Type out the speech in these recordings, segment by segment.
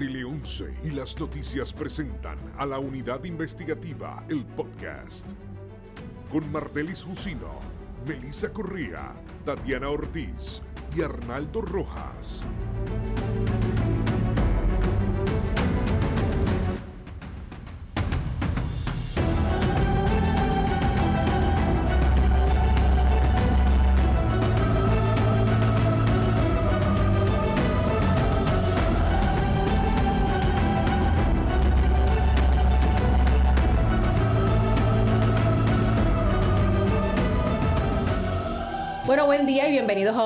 Tele 11 y las noticias presentan a la unidad investigativa El Podcast. Con Martelis Jusino, Melissa Correa, Tatiana Ortiz y Arnaldo Rojas.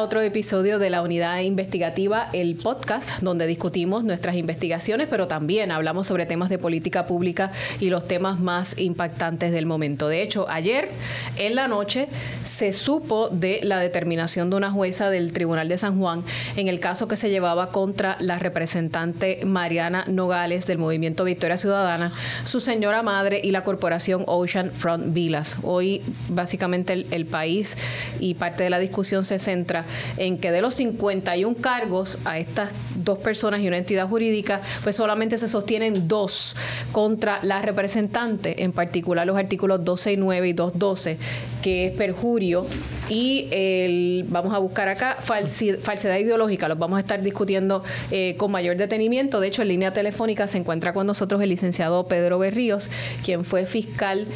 Otro episodio de la Unidad Investigativa, el podcast, donde discutimos nuestras investigaciones, pero también hablamos sobre temas de política pública y los temas más impactantes del momento. De hecho, ayer en la noche se supo de la determinación de una jueza del Tribunal de San Juan en el caso que se llevaba contra la representante Mariana Nogales del Movimiento Victoria Ciudadana, su señora madre y la corporación Ocean Front Villas. Hoy, básicamente, el, país y parte de la discusión se centra en que de los 51 cargos a estas dos personas y una entidad jurídica, pues solamente se sostienen dos contra la representante, en particular los artículos 269 y 212, que es perjurio y el, vamos a buscar acá falsedad ideológica. Los vamos a estar discutiendo eh, con mayor detenimiento. De hecho, en línea telefónica se encuentra con nosotros el licenciado Pedro Berríos, quien fue fiscal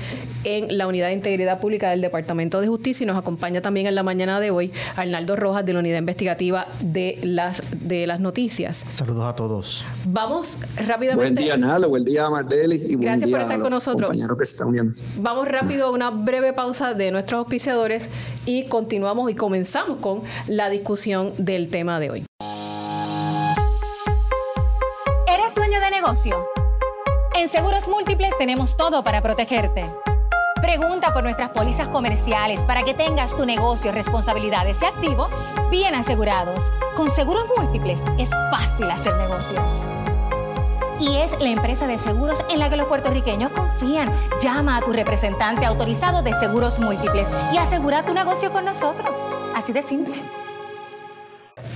en la Unidad de Integridad Pública del Departamento de Justicia y nos acompaña también en la mañana de hoy Arnaldo Rojas de la Unidad Investigativa de las, de las Noticias. Saludos a todos. Vamos rápidamente. Buen día, Nalo. Buen día, Mardeli. Y buen Gracias día por estar a con nosotros. compañeros que se están uniendo. Vamos rápido a una breve pausa de nuestros auspiciadores y continuamos y comenzamos con la discusión del tema de hoy. ¿Eres dueño de negocio? En Seguros Múltiples tenemos todo para protegerte. Pregunta por nuestras pólizas comerciales para que tengas tu negocio, responsabilidades y activos bien asegurados. Con Seguros Múltiples es fácil hacer negocios. Y es la empresa de seguros en la que los puertorriqueños confían. Llama a tu representante autorizado de Seguros Múltiples y asegura tu negocio con nosotros. Así de simple.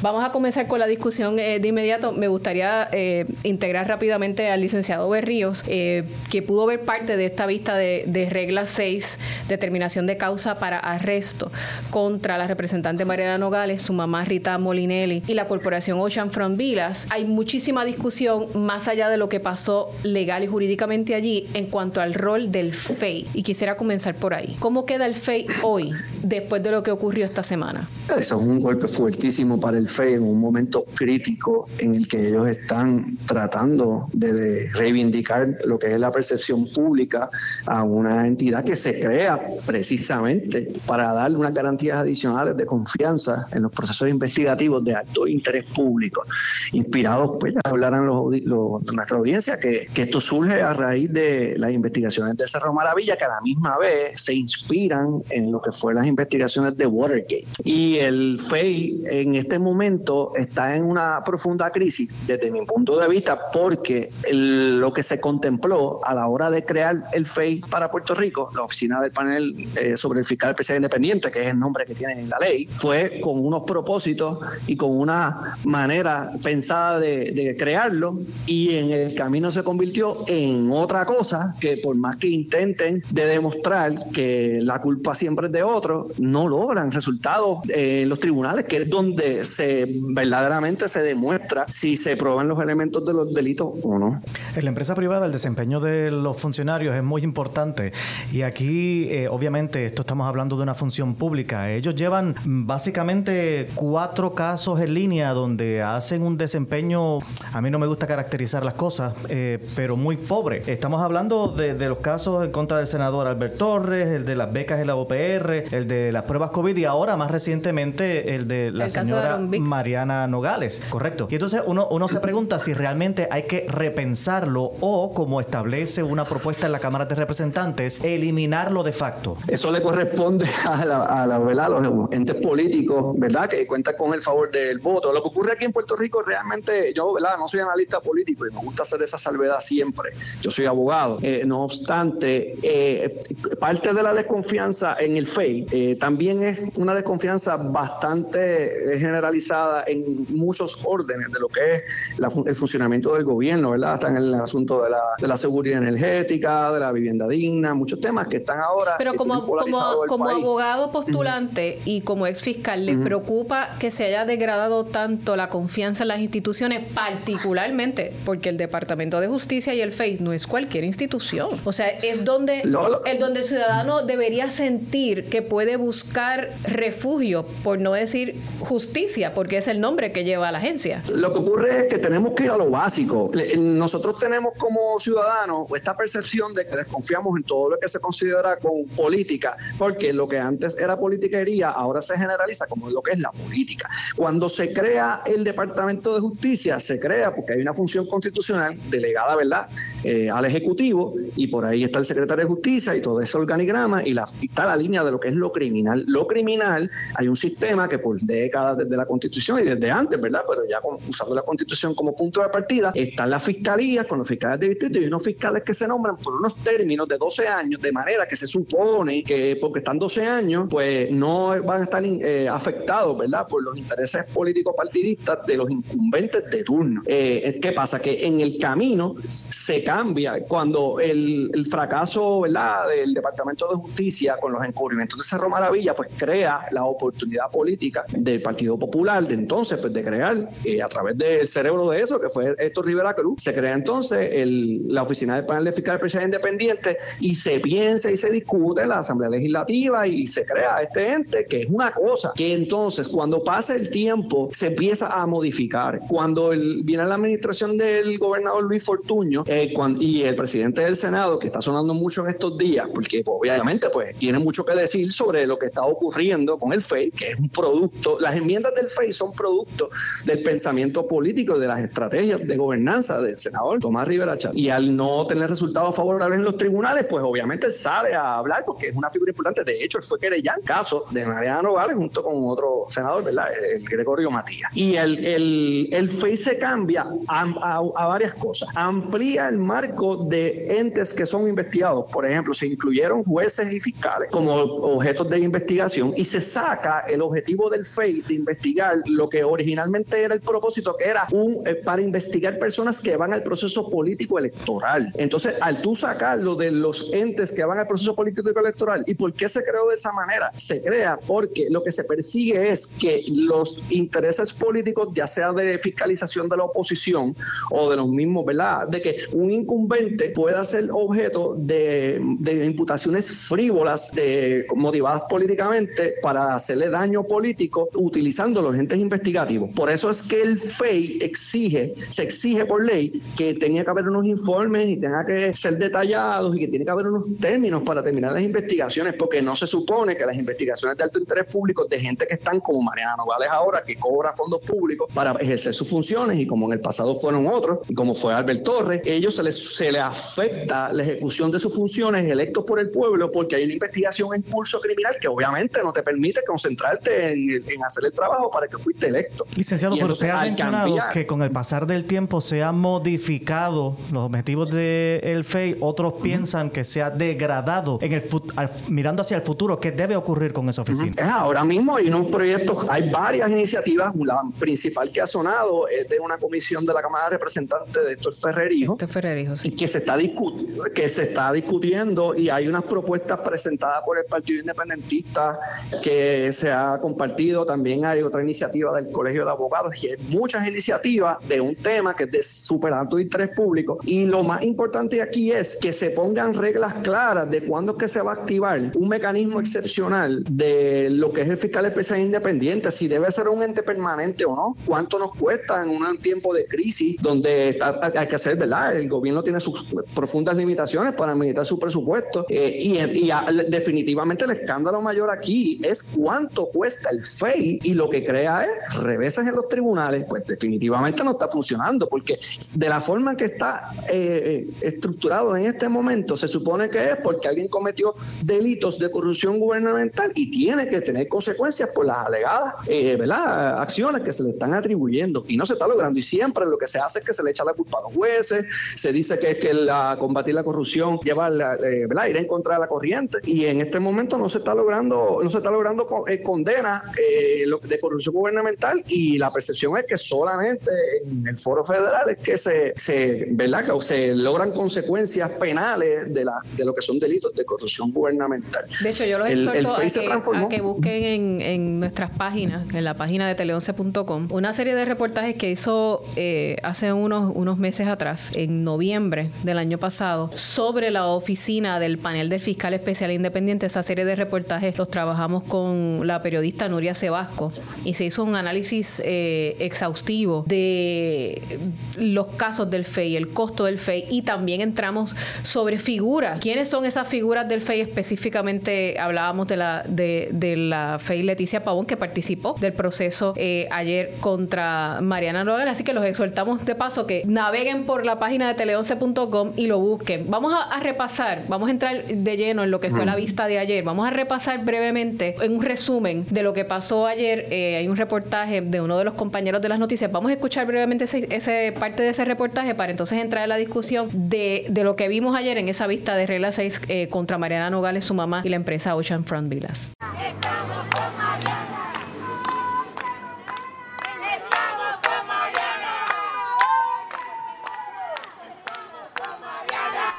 Vamos a comenzar con la discusión eh, de inmediato. Me gustaría eh, integrar rápidamente al licenciado Berríos, eh, que pudo ver parte de esta vista de, regla 6, determinación de causa para arresto contra la representante Mariana Nogales, su mamá Rita Molinelli y la corporación Ocean Front Villas. Hay muchísima discusión más allá de lo que pasó legal y jurídicamente allí en cuanto al rol del FEI. Y quisiera comenzar por ahí. ¿Cómo queda el FEI hoy, después de lo que ocurrió esta semana? Eso es un golpe fuertísimo para el FEI en un momento crítico en el que ellos están tratando de, de reivindicar lo que es la percepción pública a una entidad que se crea precisamente para darle unas garantías adicionales de confianza en los procesos investigativos de alto interés público, inspirados, pues ya hablarán los, los- nuestra audiencia, que, que esto surge a raíz de las investigaciones de Cerro Maravilla, que a la misma vez se inspiran en lo que fueron las investigaciones de Watergate. Y el FEI en este momento está en una profunda crisis desde mi punto de vista porque lo que se contempló a la hora de crear el FEI para Puerto Rico, la oficina del panel eh, sobre el fiscal especial independiente, que es el nombre que tiene en la ley, fue con unos propósitos y con una manera pensada de, de crearlo y en el camino se convirtió en otra cosa que por más que intenten de demostrar que la culpa siempre es de otro, no logran resultados en los tribunales, que es donde se verdaderamente se demuestra si se prueban los elementos de los delitos o no. En la empresa privada el desempeño de los funcionarios es muy importante y aquí eh, obviamente esto estamos hablando de una función pública. Ellos llevan mm, básicamente cuatro casos en línea donde hacen un desempeño, a mí no me gusta caracterizar las cosas, eh, pero muy pobre. Estamos hablando de, de los casos en contra del senador Albert Torres, el de las becas en la OPR, el de las pruebas COVID y ahora más recientemente el de la El de señora Vick. Mariana Nogales, correcto. Y entonces uno, uno se pregunta si realmente hay que repensarlo o, como establece una propuesta en la Cámara de Representantes, eliminarlo de facto. Eso le corresponde a, la, a la- ¿verdad? los entes políticos, ¿verdad? Que cuentan con el favor del voto. Lo que ocurre aquí en Puerto Rico realmente, yo, ¿verdad? No soy analista político y me gusta hacer esa salvedad siempre. Yo soy abogado. Eh, no obstante, eh, parte de la desconfianza en el FEI eh, también es una desconfianza bastante generalizada utilizada en muchos órdenes de lo que es el funcionamiento del gobierno, ¿verdad? Está en el asunto de la, de la seguridad energética, de la vivienda digna, muchos temas que están ahora. Pero como, como, como abogado postulante y como ex fiscal, ¿le preocupa que se haya degradado tanto la confianza en las instituciones, particularmente porque el Departamento de Justicia y el FEI no es cualquier institución? O sea, es donde, el, donde el ciudadano debería sentir que puede buscar refugio, por no decir justicia, porque es el nombre que lleva la agencia. Lo que ocurre es que tenemos que ir a lo básico. Nosotros tenemos como ciudadanos esta percepción de que desconfiamos en todo lo que se considera con política, porque lo que antes era politiquería ahora se generaliza como lo que es la política. Cuando se crea el Departamento de Justicia, se crea porque hay una función constitucional delegada, ¿verdad?, eh, al Ejecutivo y por ahí está el secretario de Justicia y todo ese organigrama y, la, está la línea de lo que es lo criminal. Lo criminal, hay un sistema que por décadas desde la Constitución y desde antes, ¿verdad?, pero ya usando la Constitución como punto de partida, están las fiscalías con los fiscales de distrito y unos fiscales que se nombran por unos términos de 12 años, de manera que se supone que porque están 12 años, pues no van a estar eh, afectados, ¿verdad?, por los intereses políticos partidistas de los incumbentes de turno. Eh, ¿Qué pasa? Que en el camino se cambia cuando el, el, fracaso, ¿verdad?, del Departamento de Justicia con los encubrimientos de Cerro Maravilla, pues crea la oportunidad política del Partido Popular de entonces, pues de crear eh, a través del cerebro de eso, que fue Héctor Rivera Cruz, se crea entonces el, la oficina del panel de fiscal presidencial independiente y se piensa y se discute la Asamblea Legislativa y se crea este ente que es una cosa que entonces cuando pasa el tiempo se empieza a modificar. Cuando el, viene la administración del gobernador Luis Fortuño eh, y el presidente del Senado, que está sonando mucho en estos días, porque obviamente pues tiene mucho que decir sobre lo que está ocurriendo con el FEI, que es un producto, las enmiendas del FEI son producto del pensamiento político, de las estrategias de gobernanza del senador Tomás Rivera Chávez. Y al no tener resultados favorables en los tribunales, pues obviamente sale a hablar porque es una figura importante. De hecho, él fue querellán caso de Mariano Nogales junto con otro senador, ¿verdad? El Gregorio Matías. Y el, el, el FEI se cambia a, a, varias cosas. Amplía el marco de entes que son investigados. Por ejemplo, se incluyeron jueces y fiscales como objetos de investigación y se saca el objetivo del FEI de investigar lo que originalmente era el propósito, que era un eh, para investigar personas que van al proceso político electoral. Entonces, al tú sacarlo de los entes que van al proceso político electoral, ¿y por qué se creó de esa manera? Se crea porque lo que se persigue es que los intereses políticos, ya sea de fiscalización de la oposición o de los mismos, ¿verdad? De que un incumbente pueda ser objeto de, de imputaciones frívolas, de, motivadas políticamente para hacerle daño político utilizando los investigativos. Por eso es que el FEI exige, se exige por ley que tenga que haber unos informes y tenga que ser detallados y que tiene que haber unos términos para terminar las investigaciones, porque no se supone que las investigaciones de alto interés público de gente que están como Mariano Vales ahora, que cobra fondos públicos para ejercer sus funciones y como en el pasado fueron otros, y como fue Albert Torres, ellos se les, se les afecta la ejecución de sus funciones electos por el pueblo porque hay una investigación en curso criminal que obviamente no te permite concentrarte en, hacer el trabajo para que fuiste electo. Licenciado, pero usted ha mencionado que con el pasar del tiempo se han modificado los objetivos del FEI, otros piensan que se ha degradado en el mirando hacia el futuro, ¿qué debe ocurrir con esa oficina? Ahora mismo hay unos proyectos, hay varias iniciativas, la principal que ha sonado es de una comisión de la Cámara de Representantes de Héctor Ferrerijo, Ferrerijo sí. que se está que se está discutiendo y hay unas propuestas presentadas por el Partido Independentista que se ha compartido. También hay otra iniciativa del Colegio de Abogados y hay muchas iniciativas de un tema que es de súper alto interés público. Y lo más importante aquí es que se pongan reglas claras de cuándo es que se va a activar un mecanismo excepcional de lo que es el fiscal especial independiente, si debe ser un ente permanente o no, cuánto nos cuesta en un tiempo de crisis donde hay que hacer, ¿verdad? El gobierno tiene sus profundas limitaciones para administrar su presupuesto eh, y, y definitivamente el escándalo mayor aquí es cuánto cuesta el FEI y lo que es reveses en los tribunales, pues definitivamente no está funcionando porque de la forma que está eh, eh, estructurado en este momento se supone que es porque alguien cometió delitos de corrupción gubernamental y tiene que tener consecuencias por las alegadas eh, acciones que se le están atribuyendo y no se está logrando y siempre lo que se hace es que se le echa la culpa a los jueces, se dice que es que la, combatir la corrupción lleva la, ¿verdad? ir en contra de la corriente y en este momento no se está logrando no se está logrando condena de corrupción corrupción gubernamental y la percepción es que solamente en el foro federal es que se, se ¿verdad? Que se logran consecuencias penales de, la, de lo que son delitos de corrupción gubernamental. De hecho, yo los exhorto a, que, busquen en, en, nuestras páginas, en la página de tele11.com, una serie de reportajes que hizo eh, hace unos, unos meses atrás, en noviembre del año pasado, sobre la oficina del panel del fiscal especial independiente. Esa serie de reportajes los trabajamos con la periodista Nuria Sebasco y se hizo un análisis eh, exhaustivo de los casos del FEI, el costo del FEI y también entramos sobre figuras. ¿Quiénes son esas figuras del FEI? Específicamente hablábamos de la, de, de la FEI Leticia Pavón que participó del proceso eh, ayer contra Mariana Nogales. Así que los exhortamos de paso que naveguen por la página de tele11.com y lo busquen. Vamos a, repasar, vamos a entrar de lleno en lo que fue la vista de ayer. Vamos a repasar brevemente en un resumen de lo que pasó ayer. Eh, hay un reportaje de uno de los compañeros de las noticias. Vamos a escuchar brevemente ese, parte de ese reportaje para entonces entrar en la discusión de, lo que vimos ayer en esa vista de regla 6 eh, contra Mariana Nogales, su mamá y la empresa Ocean Front Villas.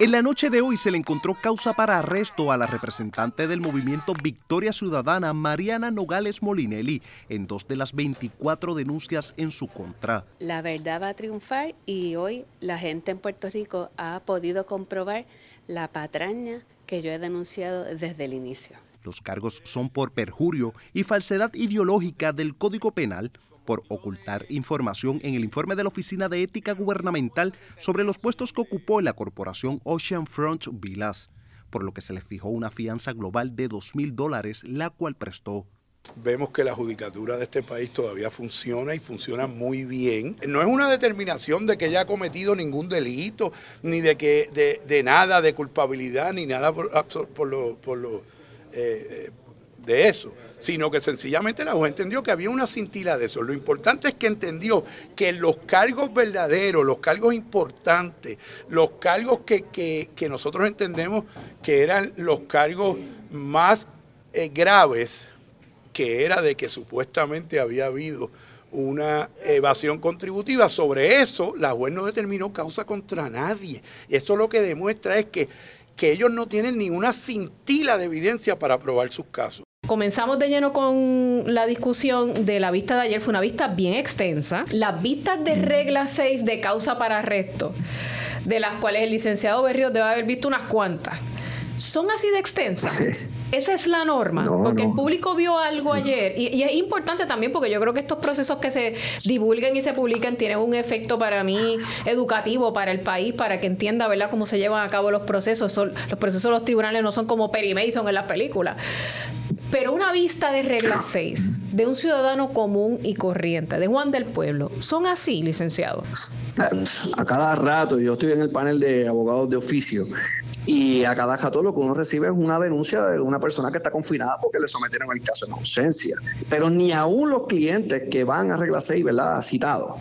En la noche de hoy se le encontró causa para arresto a la representante del movimiento Victoria Ciudadana, Mariana Nogales Molinelli, en dos de las 24 denuncias en su contra. La verdad va a triunfar y hoy la gente en Puerto Rico ha podido comprobar la patraña que yo he denunciado desde el inicio. Los cargos son por perjurio y falsedad ideológica del Código Penal, por ocultar información en el informe de la Oficina de Ética Gubernamental sobre los puestos que ocupó en la corporación Oceanfront Villas, por lo que se le fijó una fianza global de 2 mil dólares, la cual prestó. Vemos que la judicatura de este país todavía funciona y funciona muy bien. No es una determinación de que ella ha cometido ningún delito, ni de que de, nada de culpabilidad, ni nada por, por lo eh, eh, de eso, sino que sencillamente la juez entendió que había una cintila de eso. Lo importante es que entendió que los cargos verdaderos, los cargos importantes, los cargos que, nosotros entendemos que eran los cargos más eh, graves, que era de que supuestamente había habido una evasión contributiva. Sobre eso, la juez no determinó causa contra nadie. Eso lo que demuestra es que, que ellos no tienen ni una cintila de evidencia para probar sus casos. Comenzamos de lleno con la discusión de la vista de ayer. Fue una vista bien extensa. Las vistas de regla 6 de causa para arresto, de las cuales el licenciado Berrío debe haber visto unas cuantas, son así de extensas. Esa es la norma, porque el público vio algo ayer y, y, es importante también porque yo creo que estos procesos que se divulguen y se publican tienen un efecto para mí educativo para el país, para que entienda, ¿verdad?, cómo se llevan a cabo los procesos. los procesos de los tribunales no son como Perry Mason en las películas. Pero una vista de regla 6 de un ciudadano común y corriente, de Juan del Pueblo, ¿son así, licenciado? A cada rato, yo estoy en el panel de abogados de oficio y a cada rato lo que uno recibe es una denuncia de una persona que está confinada porque le sometieron el caso en ausencia. Pero ni aún los clientes que van a regla 6, ¿verdad?, citados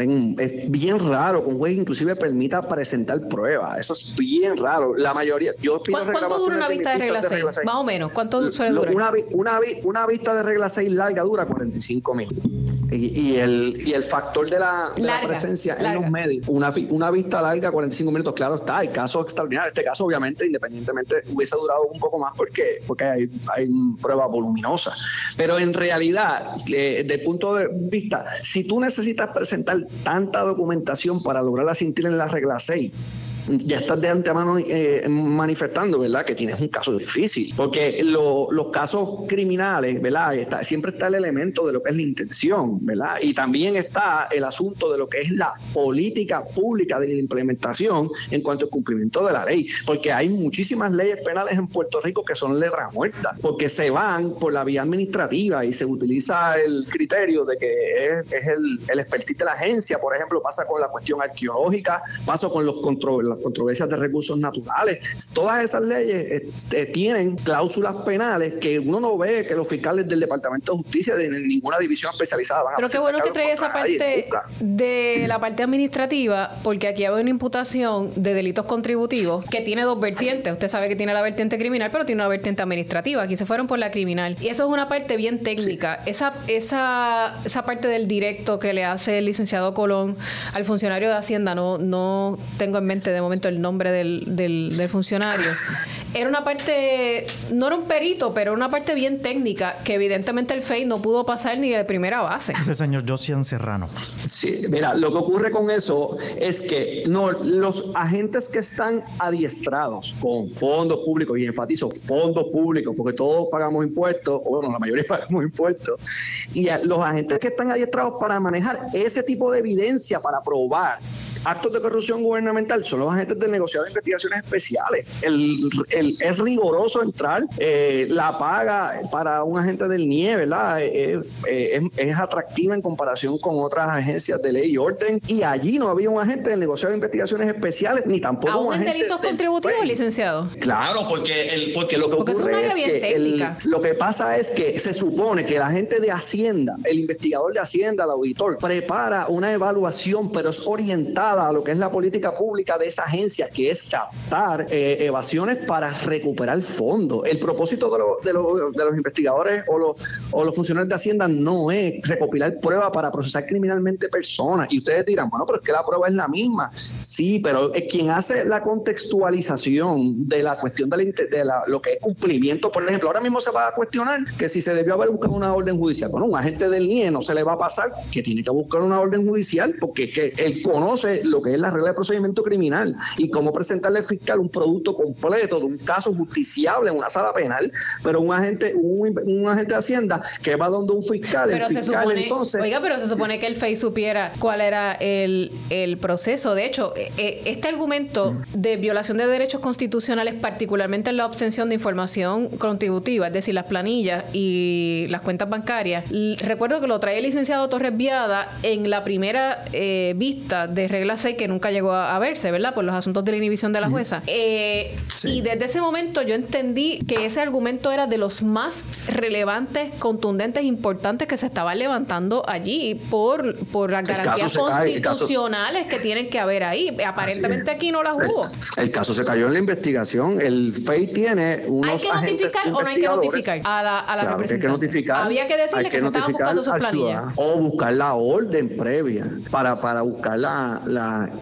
es bien raro que un juez inclusive permita presentar pruebas. Eso es bien raro. La mayoría. Yo ¿Cuánto dura una vista de regla, 6? Más o menos. ¿Cuánto suele durar? Una, una, una, vista de regla 6 larga dura 45 mil. Y, el, y el factor de la, presencia en los medios. Una, una vista larga, 45 minutos, claro está. Hay casos extraordinarios. Este caso, obviamente, independientemente, hubiese durado un poco más porque, porque hay, hay pruebas voluminosas. Pero en realidad, eh, desde el punto de vista, si tú necesitas presentar tanta documentación para lograr la cintila en la regla 6 ya estás de antemano eh, manifestando, ¿verdad?, que tienes un caso difícil. Porque los casos criminales, ¿verdad?, está, siempre está el elemento de lo que es la intención, ¿verdad? Y también está el asunto de lo que es la política pública de la implementación en cuanto al cumplimiento de la ley. Porque hay muchísimas leyes penales en Puerto Rico que son letras muertas, porque se van por la vía administrativa y se utiliza el criterio de que es, el, el de la agencia, por ejemplo, pasa con la cuestión arqueológica, pasa con los controles las controversias de recursos naturales. Todas esas leyes este, tienen cláusulas penales que uno no ve que los fiscales del Departamento de Justicia de ninguna división especializada van Pero qué bueno que trae esa parte de la parte administrativa, porque aquí hay una imputación de delitos contributivos que tiene dos vertientes. Usted sabe que tiene la vertiente criminal, pero tiene una vertiente administrativa. Aquí se fueron por la criminal. Y eso es una parte bien técnica. Esa, esa, esa parte del directo que le hace el licenciado Colón al funcionario de Hacienda, no, no tengo en mente de momento el nombre del, del, del funcionario. Era una parte, no era un perito, pero una parte bien técnica que evidentemente el FEI no pudo pasar ni de primera base. Ese señor Josian Serrano. Sí, mira, lo que ocurre con eso es que no, los agentes que están adiestrados con fondos públicos, y enfatizo fondos públicos, porque todos pagamos impuestos, o bueno, la mayoría pagamos impuestos, y los agentes que están adiestrados para manejar ese tipo de evidencia, para probar actos de corrupción gubernamental son los agentes del negociado de investigaciones especiales. El, es rigoroso entrar, eh, la paga para un agente del NIE, ¿verdad? Eh, eh, es, atractiva en comparación con otras agencias de ley y orden. Y allí no había un agente del negociado de investigaciones especiales, ni tampoco ¿Aún un agente. delitos contributivos, licenciado? Claro, porque, el, porque lo que ocurre es, que lo que pasa es que se supone que el agente de Hacienda, el investigador de Hacienda, el auditor, prepara una evaluación, pero es orientada a lo que es la política pública de esa agencia, que es captar eh, evasiones para recuperar fondos. El propósito de, de, los investigadores o los, o los funcionarios de Hacienda no es recopilar pruebas para procesar criminalmente personas. Y ustedes dirán, bueno, pero es que la prueba es la misma. Sí, pero es quien hace la contextualización de la cuestión de, la, lo que es cumplimiento, por ejemplo, ahora mismo se va a cuestionar que si se debió haber buscado una orden judicial. Bueno, un agente del NIE no se le va a pasar que tiene que buscar una orden judicial porque que él conoce lo que es la regla de procedimiento criminal y cómo presentarle al fiscal un producto completo de un caso justiciable en una sala penal, pero un agente, un, agente de Hacienda que va donde un fiscal, pero el fiscal se supone, entonces... Oiga, pero se supone que el FEI supiera cuál era el, el proceso. De hecho, e, e, este argumento de violación de derechos constitucionales, particularmente en la obtención de información contributiva, es decir, las planillas y las cuentas bancarias, recuerdo que lo traía el licenciado Torres Viada en la primera eh, vista de reglas que nunca llegó a, verse, ¿verdad? Por los asuntos de la inhibición de la jueza. Eh, y desde ese momento yo entendí que ese argumento era de los más relevantes, contundentes, importantes que se estaban levantando allí por, por las garantías constitucionales que tienen que haber ahí. Aparentemente aquí no las hubo. El, caso se cayó en la investigación. El FEI tiene unos ¿Hay que notificar o no hay que notificar a la, a la Hay que notificar. Había que decirle que, se estaban buscando sus planillas. O buscar la orden previa para, para buscar la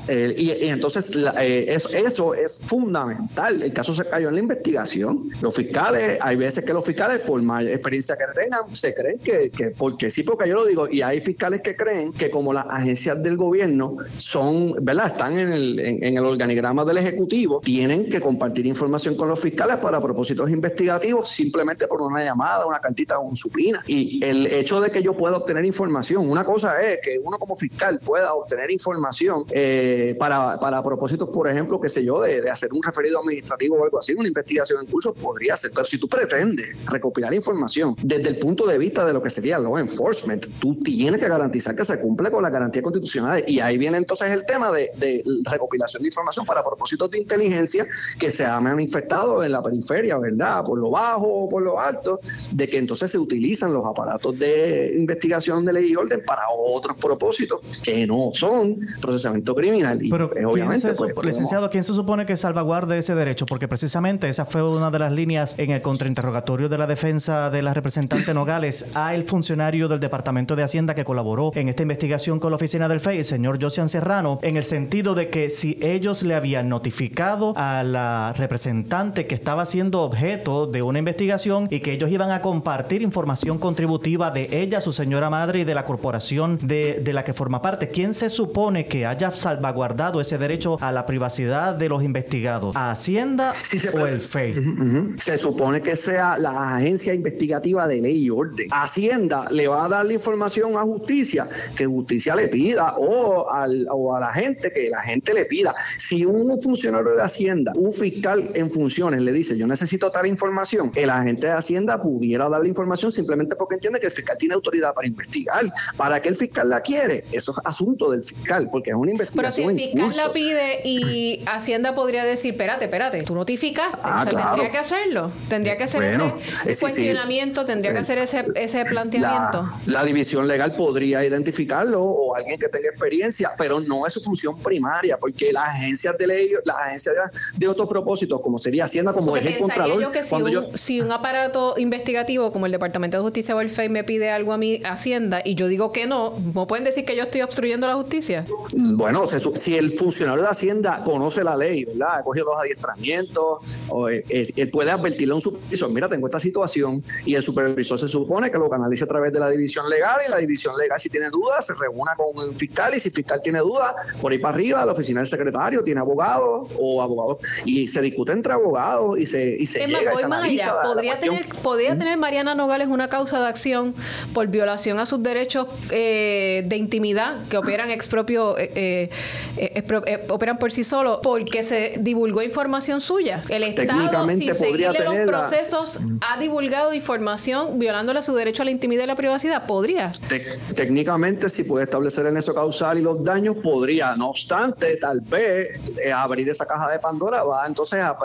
y, entonces eh, eso, es fundamental. El caso se cayó en la investigación. Los fiscales, hay veces que los fiscales, por más experiencia que tengan, se creen que, que, porque sí, porque yo lo digo, y hay fiscales que creen que como las agencias del gobierno son, ¿verdad? Están en el, en, el organigrama del Ejecutivo, tienen que compartir información con los fiscales para propósitos investigativos simplemente por una llamada, una cartita o un supina. Y el hecho de que yo pueda obtener información, una cosa es que uno como fiscal pueda obtener información eh, para, para propósitos, por ejemplo, qué sé yo, de, hacer un referido administrativo o algo así, una investigación en curso podría ser. Pero si tú pretendes recopilar información desde el punto de vista de lo que sería law enforcement, tú tienes que garantizar que se cumple con la garantía constitucional. Y ahí viene entonces el tema de, de recopilación de información para propósitos de inteligencia que se ha manifestado en la periferia, ¿verdad? Por lo bajo o por lo alto, de que entonces se utilizan los aparatos de investigación de ley y orden para otros propósitos que no son procesamiento criminal. Pero, obviamente, pues, licenciado, ¿quién se supone que salvaguarde ese derecho? Porque precisamente esa fue una de las líneas en el contrainterrogatorio de la defensa de la representante Nogales a el funcionario del Departamento de Hacienda que colaboró en esta investigación con la oficina del FEI, el señor Josian Serrano, en el sentido de que si ellos le habían notificado a la representante que estaba siendo objeto de una investigación y que ellos iban a compartir información contributiva de ella, su señora madre y de la corporación de, de la que forma parte, ¿quién se supone que haya salvaguardado ese derecho a la privacidad de los investigados? ¿A Hacienda o el FEI? Se supone que sea la agencia investigativa de ley y orden. Hacienda le va a dar la información a justicia, que justicia le pida, o, al, o a la gente, que la gente le pida. Si un funcionario de Hacienda, un fiscal en funciones, le dice, yo necesito tal información, el agente de Hacienda pudiera dar la información simplemente porque entiende que el fiscal tiene autoridad para investigar. ¿Para qué el fiscal la quiere? Eso es asunto del fiscal, porque es una investigación. Pero si el fiscal la pide y Hacienda podría decir, espérate, espérate, tú notificaste. Ah, o sea, tendría que hacerlo. Tendría que hacer ese cuestionamiento, tendría que hacer ese, ese planteamiento. La, división legal podría identificarlo o alguien que tenga experiencia, pero no es su función primaria, porque las agencias de ley, las agencias de, otros propósitos, como sería Hacienda, como es el Contralor. Yo que si, un, si un aparato investigativo como el Departamento de Justicia o el FEI me pide algo a mi Hacienda y yo digo que no, ¿no pueden decir que yo estoy obstruyendo la justicia? Bueno, si el funcionario de Hacienda conoce la ley, ¿verdad? Ha cogido los adiestramientos, o él, puede advertirle a un supervisor, mira, tengo esta situación, y el supervisor se supone que lo canalice a través de la división legal, y la división legal, si tiene dudas, se reúna con el fiscal, y si el fiscal tiene dudas, por ahí para arriba, la oficina del secretario tiene abogados o abogados, y se discute entre abogados y se, y se llega, ¿Podría, tener, ¿Podría tener Mariana Nogales una causa de acción por violación a sus derechos eh, de intimidad que operan expropio, eh, eh, operan por sí solos porque se divulgó información suya? El Estado, sin seguirle los procesos, ha divulgado información violándole su derecho a la intimidad y la privacidad. ¿Podría? técnicamente, si puede establecer el eso causal y los daños, podría. No obstante, tal vez abrir esa caja de Pandora va entonces a,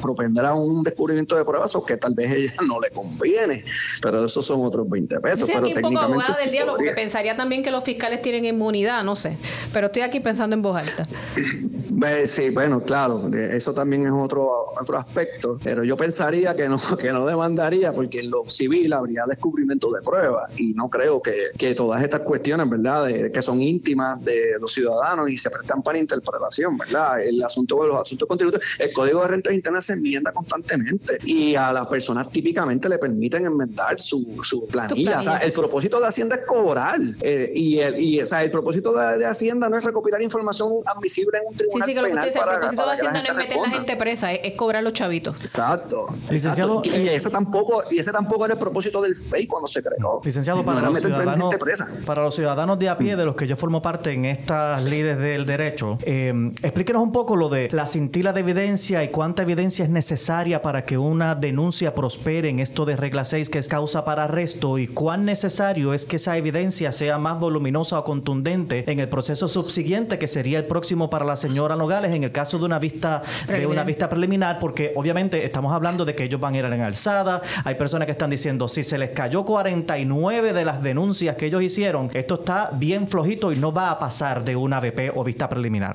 propender a un descubrimiento de pruebas o que tal vez a ella no le conviene. Pero esos son otros 20 pesos. Yo pero aquí un poco abogada del diablo porque pensaría también que los fiscales tienen inmunidad, no sé. Pero estoy aquí pensando en voz alta. Sí, bueno, claro, eso también es otro, otro aspecto, pero yo pensaría que no, que no demandaría porque en lo civil habría descubrimiento de pruebas y no creo que, que todas estas cuestiones, ¿verdad?, de, que son íntimas de los ciudadanos y se prestan para interpretación, ¿verdad? El asunto de los asuntos contributivos, el Código de Rentas Internas se enmienda constantemente y a las personas típicamente le permiten enmendar su, su planilla. O sea, el propósito de Hacienda es cobrar eh, y, el, y o sea, el propósito de, Hacienda no es recopilar información admisible en un tribunal sí, sí, que lo que usted dice, el propósito de Hacienda no es meter la gente presa, es, cobrar los chavitos. Exacto. Licenciado, Y, eh, ese tampoco, y ese tampoco era el propósito del FEI cuando se creó. Licenciado, para, los ciudadanos, para los ciudadanos de a pie, de los que yo formo parte en estas leyes del derecho, eh, explíquenos un poco lo de la cintila de evidencia y cuánta evidencia es necesaria para que una denuncia prospere en esto de regla 6 que es causa para arresto y cuán necesario es que esa evidencia sea más voluminosa o contundente en el proceso subsiguiente que sería el próximo para la señora Nogales en el caso de una vista de una vista preliminar porque obviamente estamos hablando de que ellos van a ir en alzada, hay personas que están diciendo si se les cayó 49 de las denuncias que ellos hicieron, esto está bien flojito y no va a pasar de una BP o vista preliminar.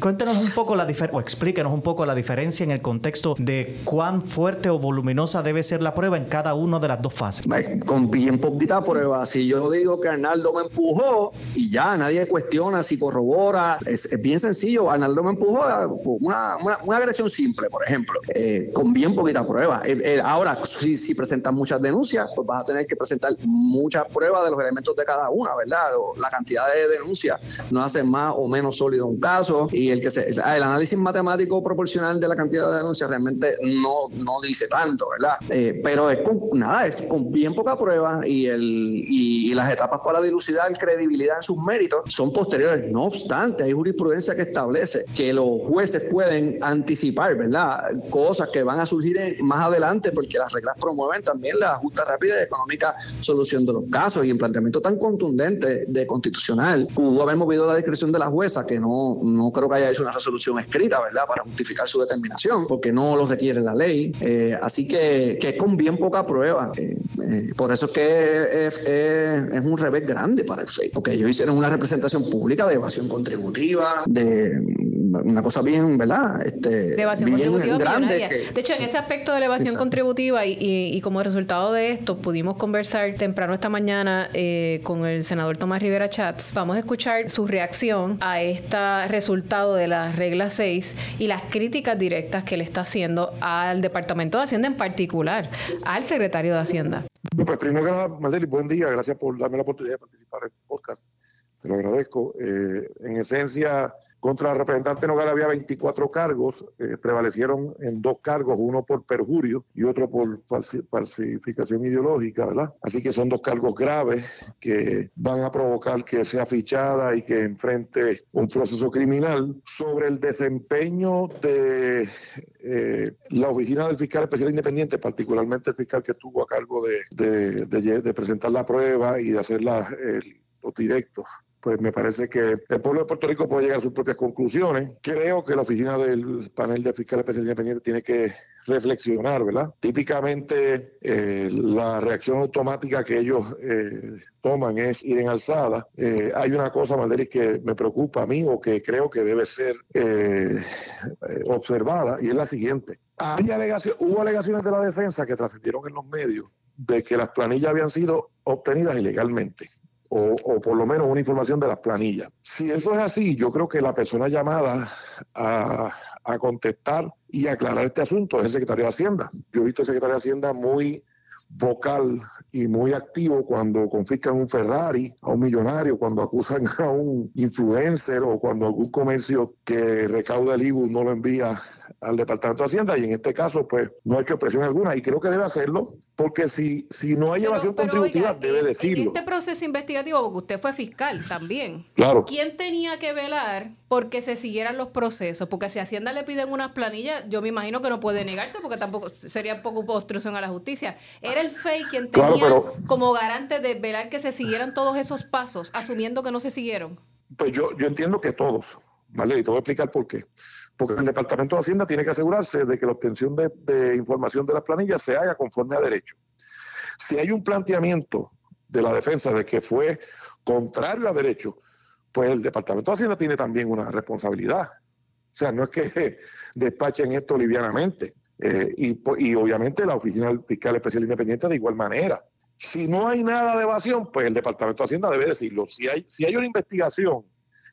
cuéntenos un poco la diferencia o explíquenos un poco la diferencia en el contexto de cuán fuerte o voluminosa debe ser la prueba en cada una de las dos fases. Con bien poquita prueba, si yo digo que Arnaldo me empujó y ya nadie cuestiona si corrobora, es, bien sencillo, Arnaldo me empujó una, una, agresión simple, por ejemplo, eh, con bien poquita prueba. Eh, eh, ahora, si, si presentan muchas denuncias, pues vas a tener que presentar muchas pruebas de los elementos de cada una, ¿verdad? La cantidad de denuncias no hace más o menos sólido un caso y el que el análisis matemático proporcional de la cantidad de denuncias realmente no, no dice tanto, ¿verdad? pero es con, nada, es con bien poca prueba y, el, y, las etapas para dilucidar credibilidad en sus méritos son posteriores. No obstante, hay jurisprudencia que establece que los jueces pueden anticipar, ¿verdad? Cosas que van a surgir más adelante porque las reglas promueven también la justa, rápida y económica solución de los casos y en planteamiento tan contundente de constitucional pudo haber movido la discreción de la jueza que no, no creo que haya hecho una resolución escrita, ¿verdad? Para justificar su determinación porque no lo requiere la ley. Eh, así que, que es con bien poca prueba. Eh, eh, por eso es que es, es, un revés grande para el FEI, porque ellos hicieron una representación pública de evasión contributiva, de una cosa bien, ¿verdad? Este, de evasión contributiva grande. De hecho, en ese aspecto de la evasión contributiva y, y, como resultado de esto pudimos conversar temprano esta mañana eh, con el senador Tomás Rivera Chats. Vamos a escuchar su reacción a este resultado de la regla 6 y las críticas directas que le está haciendo al Departamento de Hacienda en particular, al secretario de Hacienda. Pues primero que nada, Madeli, buen día. Gracias por darme la oportunidad de participar en el podcast. Te lo agradezco. Eh, en esencia, contra la representante Nogal había 24 cargos, eh, prevalecieron en dos cargos, uno por perjurio y otro por falsificación ideológica, ¿verdad? Así que son dos cargos graves que van a provocar que sea fichada y que enfrente un proceso criminal sobre el desempeño de eh, la oficina del fiscal especial independiente, particularmente el fiscal que estuvo a cargo de, de, presentar la prueba y de hacer los directos pues me parece que el pueblo de Puerto Rico puede llegar a sus propias conclusiones. Creo que la oficina del panel de fiscal especial independiente tiene que reflexionar, ¿verdad? Típicamente eh, la reacción automática que ellos eh, toman es ir en alzada. Eh, hay una cosa, Malderis, que me preocupa a mí o que creo que debe ser observada y es la siguiente. Hay hubo alegaciones de la defensa que trascendieron en los medios de que las planillas habían sido obtenidas ilegalmente o, por lo menos una información de las planillas. Si eso es así, yo creo que la persona llamada a, contestar y aclarar este asunto es el secretario de Hacienda. Yo he visto al secretario de Hacienda muy vocal y muy activo cuando confiscan un Ferrari a un millonario, cuando acusan a un influencer o cuando algún comercio que recauda el IBU no lo envía al Departamento de Hacienda y en este caso pues no ha hecho presión alguna y creo que debe hacerlo porque si, si no hay evasión contributiva, debe decirlo. En este proceso investigativo, porque usted fue fiscal también, claro. ¿quién tenía que velar porque se siguieran los procesos? Porque si Hacienda le piden unas planillas, yo me imagino que no puede negarse porque tampoco sería un poco obstrucción a la justicia. Era el FEI quien tenía como garante de velar que se siguieran todos esos pasos, asumiendo que no se siguieron. Pues yo, yo entiendo que todos, ¿vale? Y te voy a explicar por qué porque el Departamento de Hacienda tiene que asegurarse de que la obtención de, información de las planillas se haga conforme a derecho. Si hay un planteamiento de la defensa de que fue contrario a derecho, pues el Departamento de Hacienda tiene también una responsabilidad. O sea, no es que despachen esto livianamente. Eh, y, obviamente la Oficina Fiscal Especial Independiente de igual manera. Si no hay nada de evasión, pues el Departamento de Hacienda debe decirlo. Si hay, si hay una investigación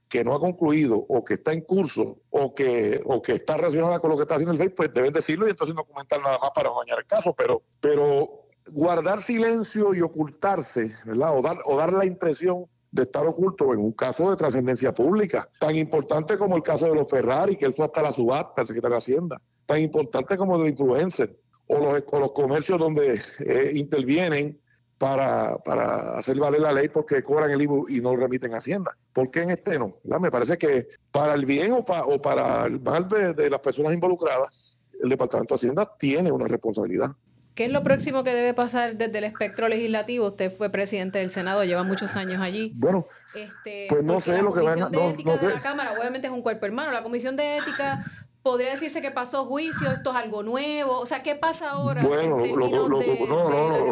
que no ha concluido o que está en curso o que, o que está relacionada con lo que está haciendo el FEI, pues deben decirlo y entonces no comentar nada más para dañar el caso. Pero, pero guardar silencio y ocultarse, ¿verdad? O dar, o dar la impresión de estar oculto en un caso de trascendencia pública, tan importante como el caso de los Ferrari, que él fue hasta la subasta, el secretario de Hacienda, tan importante como el de influencer, o los, los comercios donde eh, intervienen para, para hacer valer la ley porque cobran el IVU y no lo remiten a Hacienda. ¿Por qué en este no? Me parece que para el bien o, o para el mal de, las personas involucradas, el Departamento de Hacienda tiene una responsabilidad. ¿Qué es lo próximo que debe pasar desde el espectro legislativo? Usted fue presidente del Senado, lleva muchos años allí. Bueno, este, pues no sé lo que van a... No, no sé. la Cámara obviamente es un cuerpo hermano. La Comisión de Ética podría decirse que pasó juicio, esto es algo nuevo. O sea, ¿qué pasa ahora? Bueno, lo, no, no,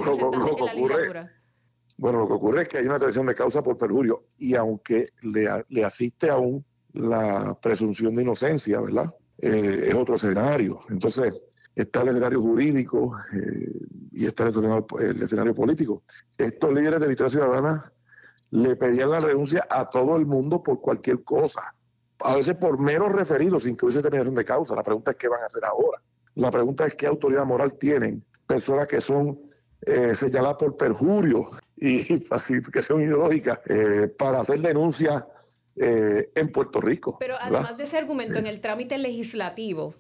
lo, que ocurre. Bueno, lo que ocurre es que hay una tradición de causa por perjurio y aunque le, le asiste aún la presunción de inocencia, ¿verdad? Eh, es otro escenario. Entonces, está el escenario jurídico eh, y está el escenario, el escenario político. Estos líderes de Victoria Ciudadana le pedían la renuncia a todo el mundo por cualquier cosa a veces por meros referidos sin que hubiese determinación de causa. La pregunta es qué van a hacer ahora. La pregunta es qué autoridad moral tienen personas que son eh, señaladas por perjurio y pacificación ideológica eh, para hacer denuncias eh, en Puerto Rico. Pero además de ese argumento, en el trámite legislativo,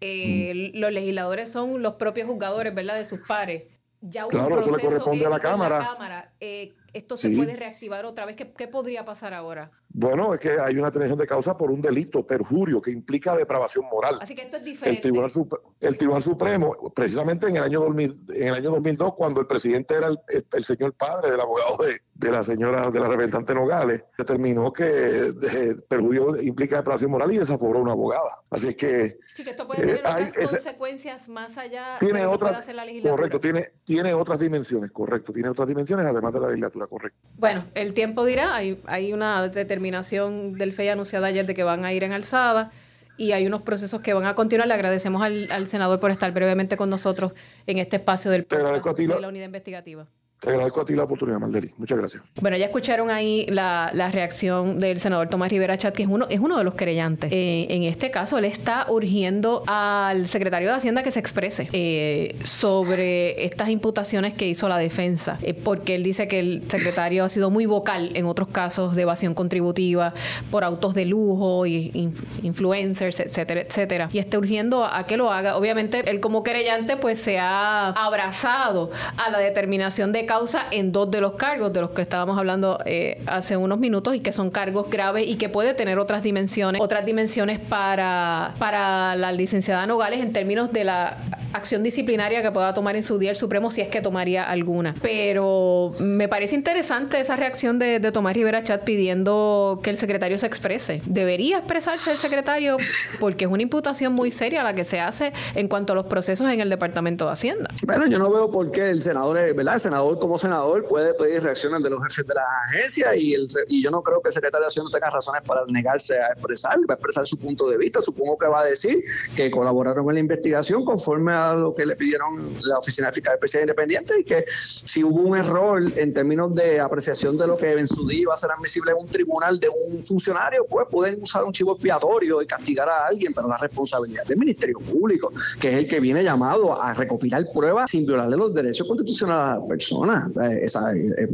mm. los legisladores son los propios juzgadores, ¿verdad?, de sus pares. Ya claro, eso le corresponde a la Cámara. La cámara ¿Esto se puede reactivar otra vez? ¿Qué, ¿Qué, podría pasar ahora? Bueno, es que hay una detención de causa por un delito, perjurio, que implica depravación moral. Así que esto es diferente. El Tribunal, el Tribunal Supremo, precisamente en el año 2000, en el año 2002, cuando el presidente era el, señor padre del abogado de, de, la señora, de la representante Nogales, determinó que de, perjurio implica depravación moral y desaforó una abogada. Así que... Sí, que esto puede tener eh, otras consecuencias más allá tiene de lo otras, la legislatura. Correcto, tiene, tiene otras dimensiones, correcto, tiene otras dimensiones además de la legislatura Bueno, el tiempo dirá, hay, hay una determinación del FEI anunciada ayer de que van a ir en alzada y hay unos procesos que van a continuar. Le agradecemos al, senador por estar brevemente con nosotros en este espacio del de la unidad investigativa. Te agradezco a ti la oportunidad, Malderi. Muchas gracias. Bueno, ya escucharon ahí la, reacción del senador Tomás Rivera Chat, que es uno, es uno de los querellantes. Eh, en este caso, él está urgiendo al secretario de Hacienda que se exprese eh, sobre estas imputaciones que hizo la defensa, eh, porque él dice que el secretario ha sido muy vocal en otros casos de evasión contributiva por autos de lujo y influencers, etcétera, etcétera. Y está urgiendo a que lo haga. Obviamente, él como querellante, pues se ha abrazado a la determinación de causa en dos de los cargos de los que estábamos hablando eh, hace unos minutos y que son cargos graves y que puede tener otras dimensiones, otras dimensiones para, para la licenciada Nogales en términos de la acción disciplinaria que pueda tomar en su día el Supremo si es que tomaría alguna. Pero me parece interesante esa reacción de, de Tomás Rivera Chat pidiendo que el secretario se exprese. Debería expresarse el secretario porque es una imputación muy seria la que se hace en cuanto a los procesos en el Departamento de Hacienda. Bueno, yo no veo por qué el senador, ¿verdad? El senador como senador puede pedir reacciones de los jefes de la agencia y, el, y yo no creo que el secretario de Hacienda tenga razones para negarse a expresar, a expresar su punto de vista. Supongo que va a decir que colaboraron en la investigación conforme a lo que le pidieron la Oficina Fiscal Especial Independiente y que si hubo un error en términos de apreciación de lo que en su día iba a ser admisible en un tribunal de un funcionario, pues pueden usar un chivo expiatorio y castigar a alguien, pero la responsabilidad del Ministerio Público, que es el que viene llamado a recopilar pruebas sin violarle los derechos constitucionales a la persona. Eh, eh, eh,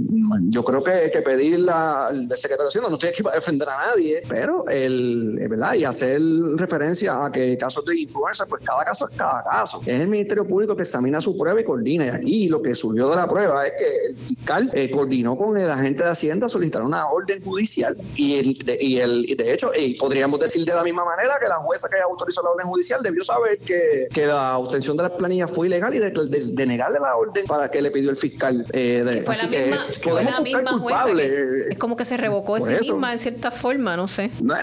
yo creo que, que pedir la, secretario de Hacienda no tiene que defender a nadie, pero el, ¿verdad? Y hacer referencia a que casos de influencia, pues cada caso es cada caso. Es el Ministerio Público que examina su prueba y coordina. Y aquí lo que surgió de la prueba es que el fiscal coordinó con el agente de Hacienda solicitar una orden judicial y, el, de, y, el, y de hecho podríamos decir de la misma manera que la jueza que autorizó la orden judicial debió saber que, que la obtención de las planillas fue ilegal y de, de, negarle la orden para que le pidió el fiscal. Eh, así que misma, podemos buscar culpables. es como que se revocó a sí misma en cierta forma, no sé. No,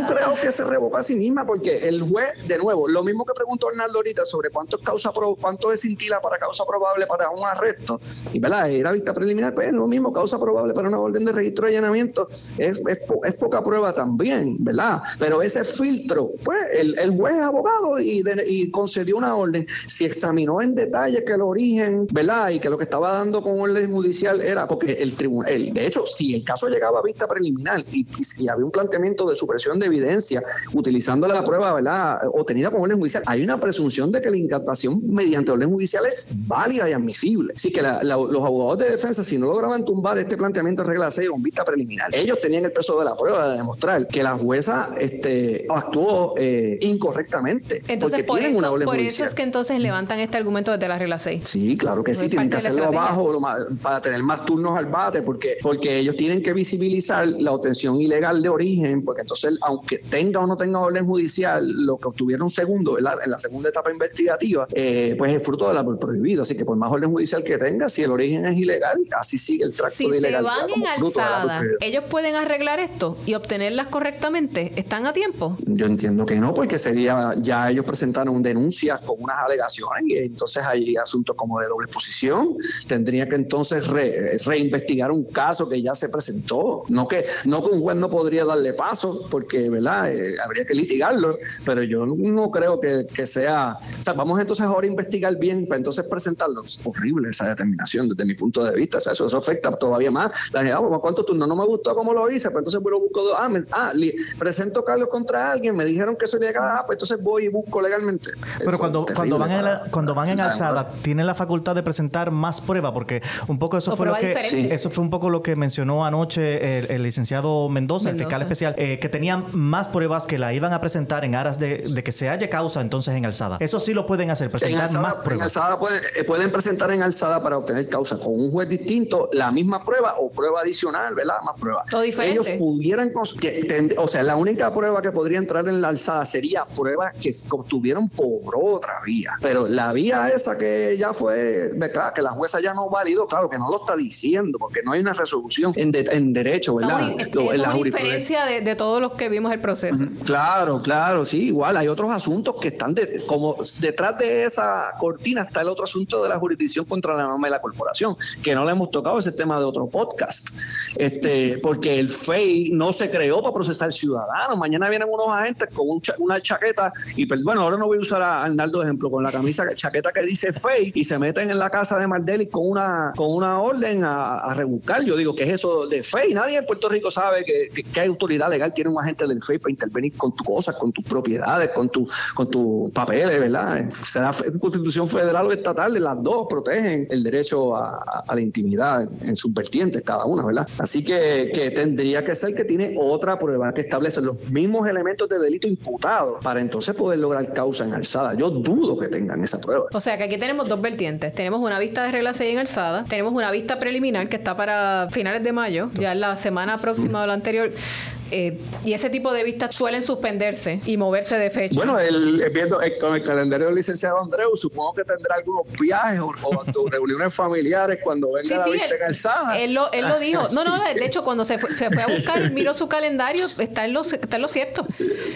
no creo que se revocó a sí misma porque el juez, de nuevo, lo mismo que preguntó Arnaldo ahorita sobre cuánto es causa cuánto es cintila para causa probable para un arresto, y verdad, era vista preliminar, pues es lo mismo, causa probable para una orden de registro de allanamiento, es, es, es poca prueba también, ¿verdad? Pero ese filtro, pues el, el juez es abogado y, de, y concedió una orden. Si examinó en detalle que el origen, ¿verdad? Y que lo que estaba dando con orden judicial era porque el tribunal, de hecho, si el caso llegaba a vista preliminar y, y, había un planteamiento de supresión de evidencia utilizando la prueba, ¿verdad? Obtenida con orden judicial, hay una presunción de que la incantación mediante orden judicial es válida y admisible. Así que la, la, los abogados de defensa, si no lograban tumbar este planteamiento de regla 6 con vista preliminar, ellos tenían el peso de la prueba de demostrar que la jueza este, actuó eh, incorrectamente. Entonces, por, eso, una por eso es que entonces levantan este argumento desde la regla 6. Sí, claro que sí, tienen que hacerlo abajo para tener más turnos al bate, porque, porque ellos tienen que visibilizar la obtención ilegal de origen, porque entonces, aunque tenga o no tenga orden judicial, lo que obtuvieron segundo, ¿verdad? en la segunda etapa investigativa, eh, pues es fruto de la prohibido. Así que por más orden judicial que tenga, si el origen es ilegal, así sigue el tracto si de ilegalidad. Se van en alzada, ¿ellos pueden arreglar esto y obtenerlas correctamente? ¿Están a tiempo? Yo entiendo que no, porque sería, ya ellos presentaron denuncias con unas alegaciones y entonces hay asuntos como de doble exposición. Tendría que entonces re, reinvestigar un caso que ya se presentó. No que, no que un juez no podría darle paso, porque ¿verdad? Eh, habría que litigarlo, pero yo no creo que, que, sea. O sea, vamos entonces ahora a investigar bien para entonces presentarlo. Es horrible esa determinación desde mi punto de vista. O sea, eso, eso afecta todavía más. La gente, ah, ¿cuántos turnos? No me gustó cómo lo hice, pues entonces voy a busco. Ah, me, ah li, presento cargos contra alguien, me dijeron que eso legal, ah, pues entonces voy y busco legalmente. Pero cuando, cuando van, en, la, cuando van en alzada, tienen la facultad de presentar más pruebas, porque un poco eso o fue lo que sí. eso fue un poco lo que mencionó anoche el, el licenciado Mendoza, Mendoza, el fiscal especial, eh, que tenían más pruebas que la iban a presentar en aras de, de, que se haya causa entonces en alzada. Eso sí lo pueden hacer, presentar alzada, más pruebas. En alzada pueden, eh, pueden, presentar en alzada para obtener causa con un juez distinto la misma prueba o prueba adicional, ¿verdad? Más pruebas. Ellos pudieran, o sea, la única prueba que podría entrar en la alzada sería pruebas que obtuvieron por otra vía. Pero la vía esa que ya fue, claro, que la jueza ya no validó, claro que no lo está diciendo, porque no hay una resolución en, de, en derecho, ¿verdad? No, es, lo, es una diferencia de, de, todos los que vimos el proceso. Claro, claro, sí, igual hay otros asuntos que están de, como detrás de esa cortina está el otro asunto de la jurisdicción contra la norma de la corporación, que no le hemos tocado ese tema de otro podcast. Este, porque el FEI no se creó para procesar ciudadanos. Mañana vienen unos agentes con un una chaqueta, y pues, bueno, ahora no voy a usar a Arnaldo de ejemplo, con la camisa chaqueta que dice FEI y se meten en la casa de Mardelli con una, con una orden a, rebuscar. Yo digo, ¿qué es eso de FEI? Nadie en Puerto Rico sabe que, que, autoridad legal tiene un agente del FEI para intervenir con tus cosas, con tus propiedades, con tus con tu papeles, ¿verdad? Sea constitución federal o estatal, las dos protegen el derecho a, la intimidad en, en, sus vertientes, cada una, ¿verdad? Así que, tendría que ser que tiene otra prueba que establece los mismos elementos de delito imputados para entonces poder lograr causa en alzada. Yo dudo que tengan esa prueba. O sea que aquí tenemos dos vertientes. Tenemos una vista de regla la 6 en alzada. Tenemos una vista preliminar que está para finales de mayo, ya la semana próxima o la anterior. Eh, y ese tipo de vistas suelen suspenderse y moverse de fecha. Bueno, el, viendo con el calendario del licenciado Andreu, supongo que tendrá algunos viajes o, reuniones familiares cuando venga la vista él, alzada. Él lo, él lo dijo. No, no, de hecho, cuando se fue, se fue a buscar, miró su calendario, está en lo, está en lo cierto.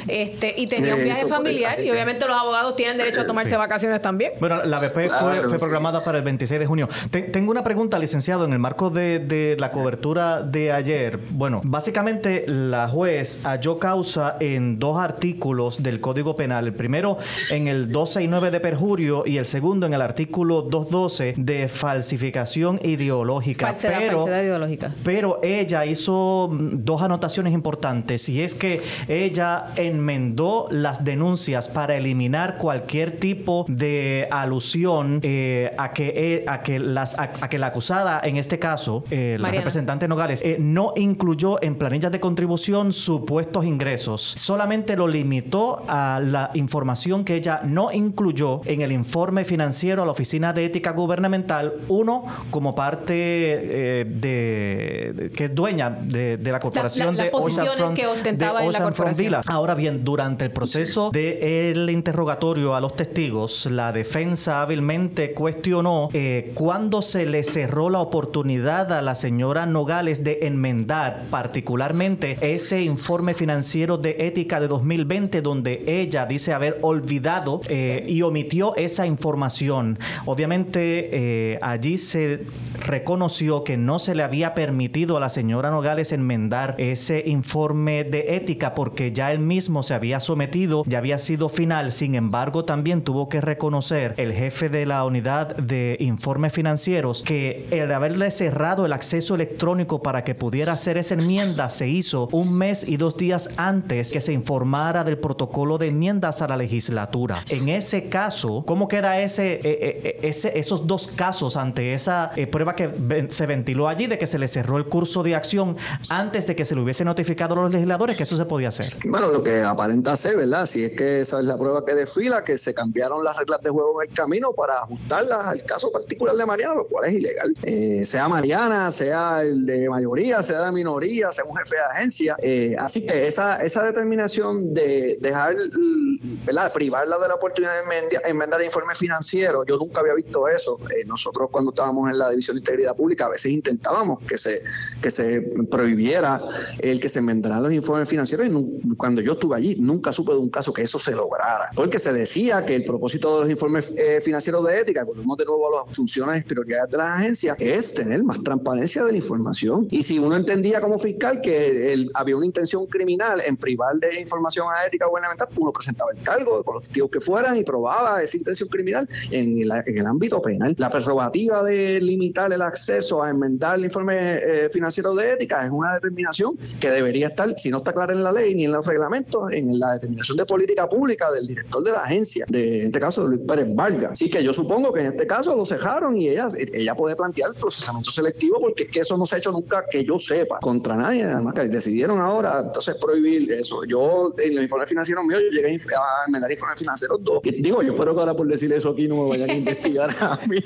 Este, y tenía un viaje familiar y obviamente los abogados tienen derecho a tomarse vacaciones también. Bueno, la BP fue, programada para el 26 de junio. tengo una pregunta, licenciado, en el marco de, de la cobertura de ayer. Bueno, básicamente la juez halló causa en dos artículos del Código Penal. El primero en el 269 de perjurio y el segundo en el artículo 212 de falsificación ideológica. Falsedad, pero, falsedad ideológica. Pero ella hizo dos anotaciones importantes y es que ella enmendó las denuncias para eliminar cualquier tipo de alusión eh, a que eh, a que las a, que la acusada en este caso eh, la representante Nogales no incluyó en planillas de contribución supuestos ingresos. Solamente lo limitó a la información que ella no incluyó en el informe financiero a la Oficina de Ética Gubernamental, uno como parte eh, de, que es dueña de, la corporación de Ocean que ostentaba en la corporación. Ahora bien, durante el proceso del interrogatorio a los testigos, la defensa hábilmente cuestionó eh, cuándo se le cerró la oportunidad a la señora Nogales de enmendar particularmente ese ese informe financiero de ética de 2020 donde ella dice haber olvidado eh, y omitió esa información. Obviamente eh, allí se reconoció que no se le había permitido a la señora Nogales enmendar ese informe de ética porque ya él mismo se había sometido, ya había sido final. Sin embargo, también tuvo que reconocer el jefe de la unidad de informes financieros que el haberle cerrado el acceso electrónico para que pudiera hacer esa enmienda se hizo un mes y dos días antes que se informara del protocolo de enmiendas a la legislatura. En ese caso, ¿cómo queda ese, eh, eh, eh, ese esos dos casos ante esa prueba que se ventiló allí de que se le cerró el curso de acción antes de que se le hubiese notificado a los legisladores que eso se podía hacer? Bueno, lo que aparenta ser, ¿verdad? Si es que esa es la prueba que desfila, que se cambiaron las reglas de juego en el camino para ajustarlas al caso particular de Mariana, lo cual es ilegal. sea Mariana, sea el de mayoría, sea de minoría, sea un jefe de agencia, eh, así que esa, esa determinación de dejar, ¿verdad? privarla de la oportunidad de enmendar, el informe financiero, yo nunca había visto eso. Eh, nosotros cuando estábamos en la División de Integridad Pública a veces intentábamos que se, que se prohibiera el que se enmendaran los informes financieros y cuando yo estuve allí nunca supe de un caso que eso se lograra, porque se decía que el propósito de los informes eh, financieros de ética, volvemos de nuevo a las funciones y prioridades de las agencias, es tener más transparencia de la información. Y si uno entendía como fiscal que el, había una intención criminal en privar de información a ética gubernamental, uno presentaba el cargo con los testigos que fueran y probaba esa intención criminal en el, ámbito penal. La prerrogativa de limitar el acceso a enmendar el informe eh, financiero de ética es una determinación que debería estar, si no está clara en la ley ni en los reglamentos, en la determinación de política pública del director de la agencia, de, este caso Luis Pérez Vargas. Así que yo supongo que en este caso lo cejaron y ella, ella puede plantear el procesamiento selectivo porque que eso no se ha hecho nunca que yo sepa contra nadie, además que decidieron ahora entonces prohibir eso. Yo, en el informe financiero mío, yo llegué a enmendar informes financieros dos. digo, yo espero que ahora por decir eso aquí no me vayan a investigar a mí.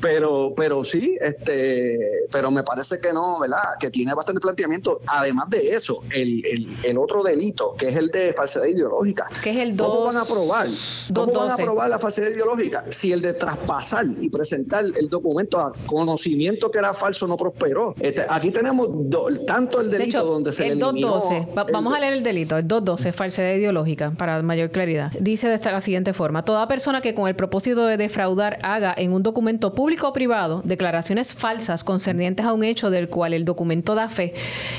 pero, pero sí, este, pero me parece que no, ¿verdad? Que tiene bastante planteamiento. Además de eso, el, el, el otro delito, que es el de falsedad ideológica. Que es el ¿Cómo van a probar? ¿Cómo van a probar la falsedad ideológica? Si el de traspasar y presentar el documento a conocimiento que era falso no prosperó. Este, aquí tenemos tanto el delito donde se el 212, vamos a leer el delito, el 212, falsedad ideológica, para mayor claridad. Dice de esta la siguiente forma: toda persona que con el propósito de defraudar haga en un documento público o privado declaraciones falsas concernientes a un hecho del cual el documento da fe.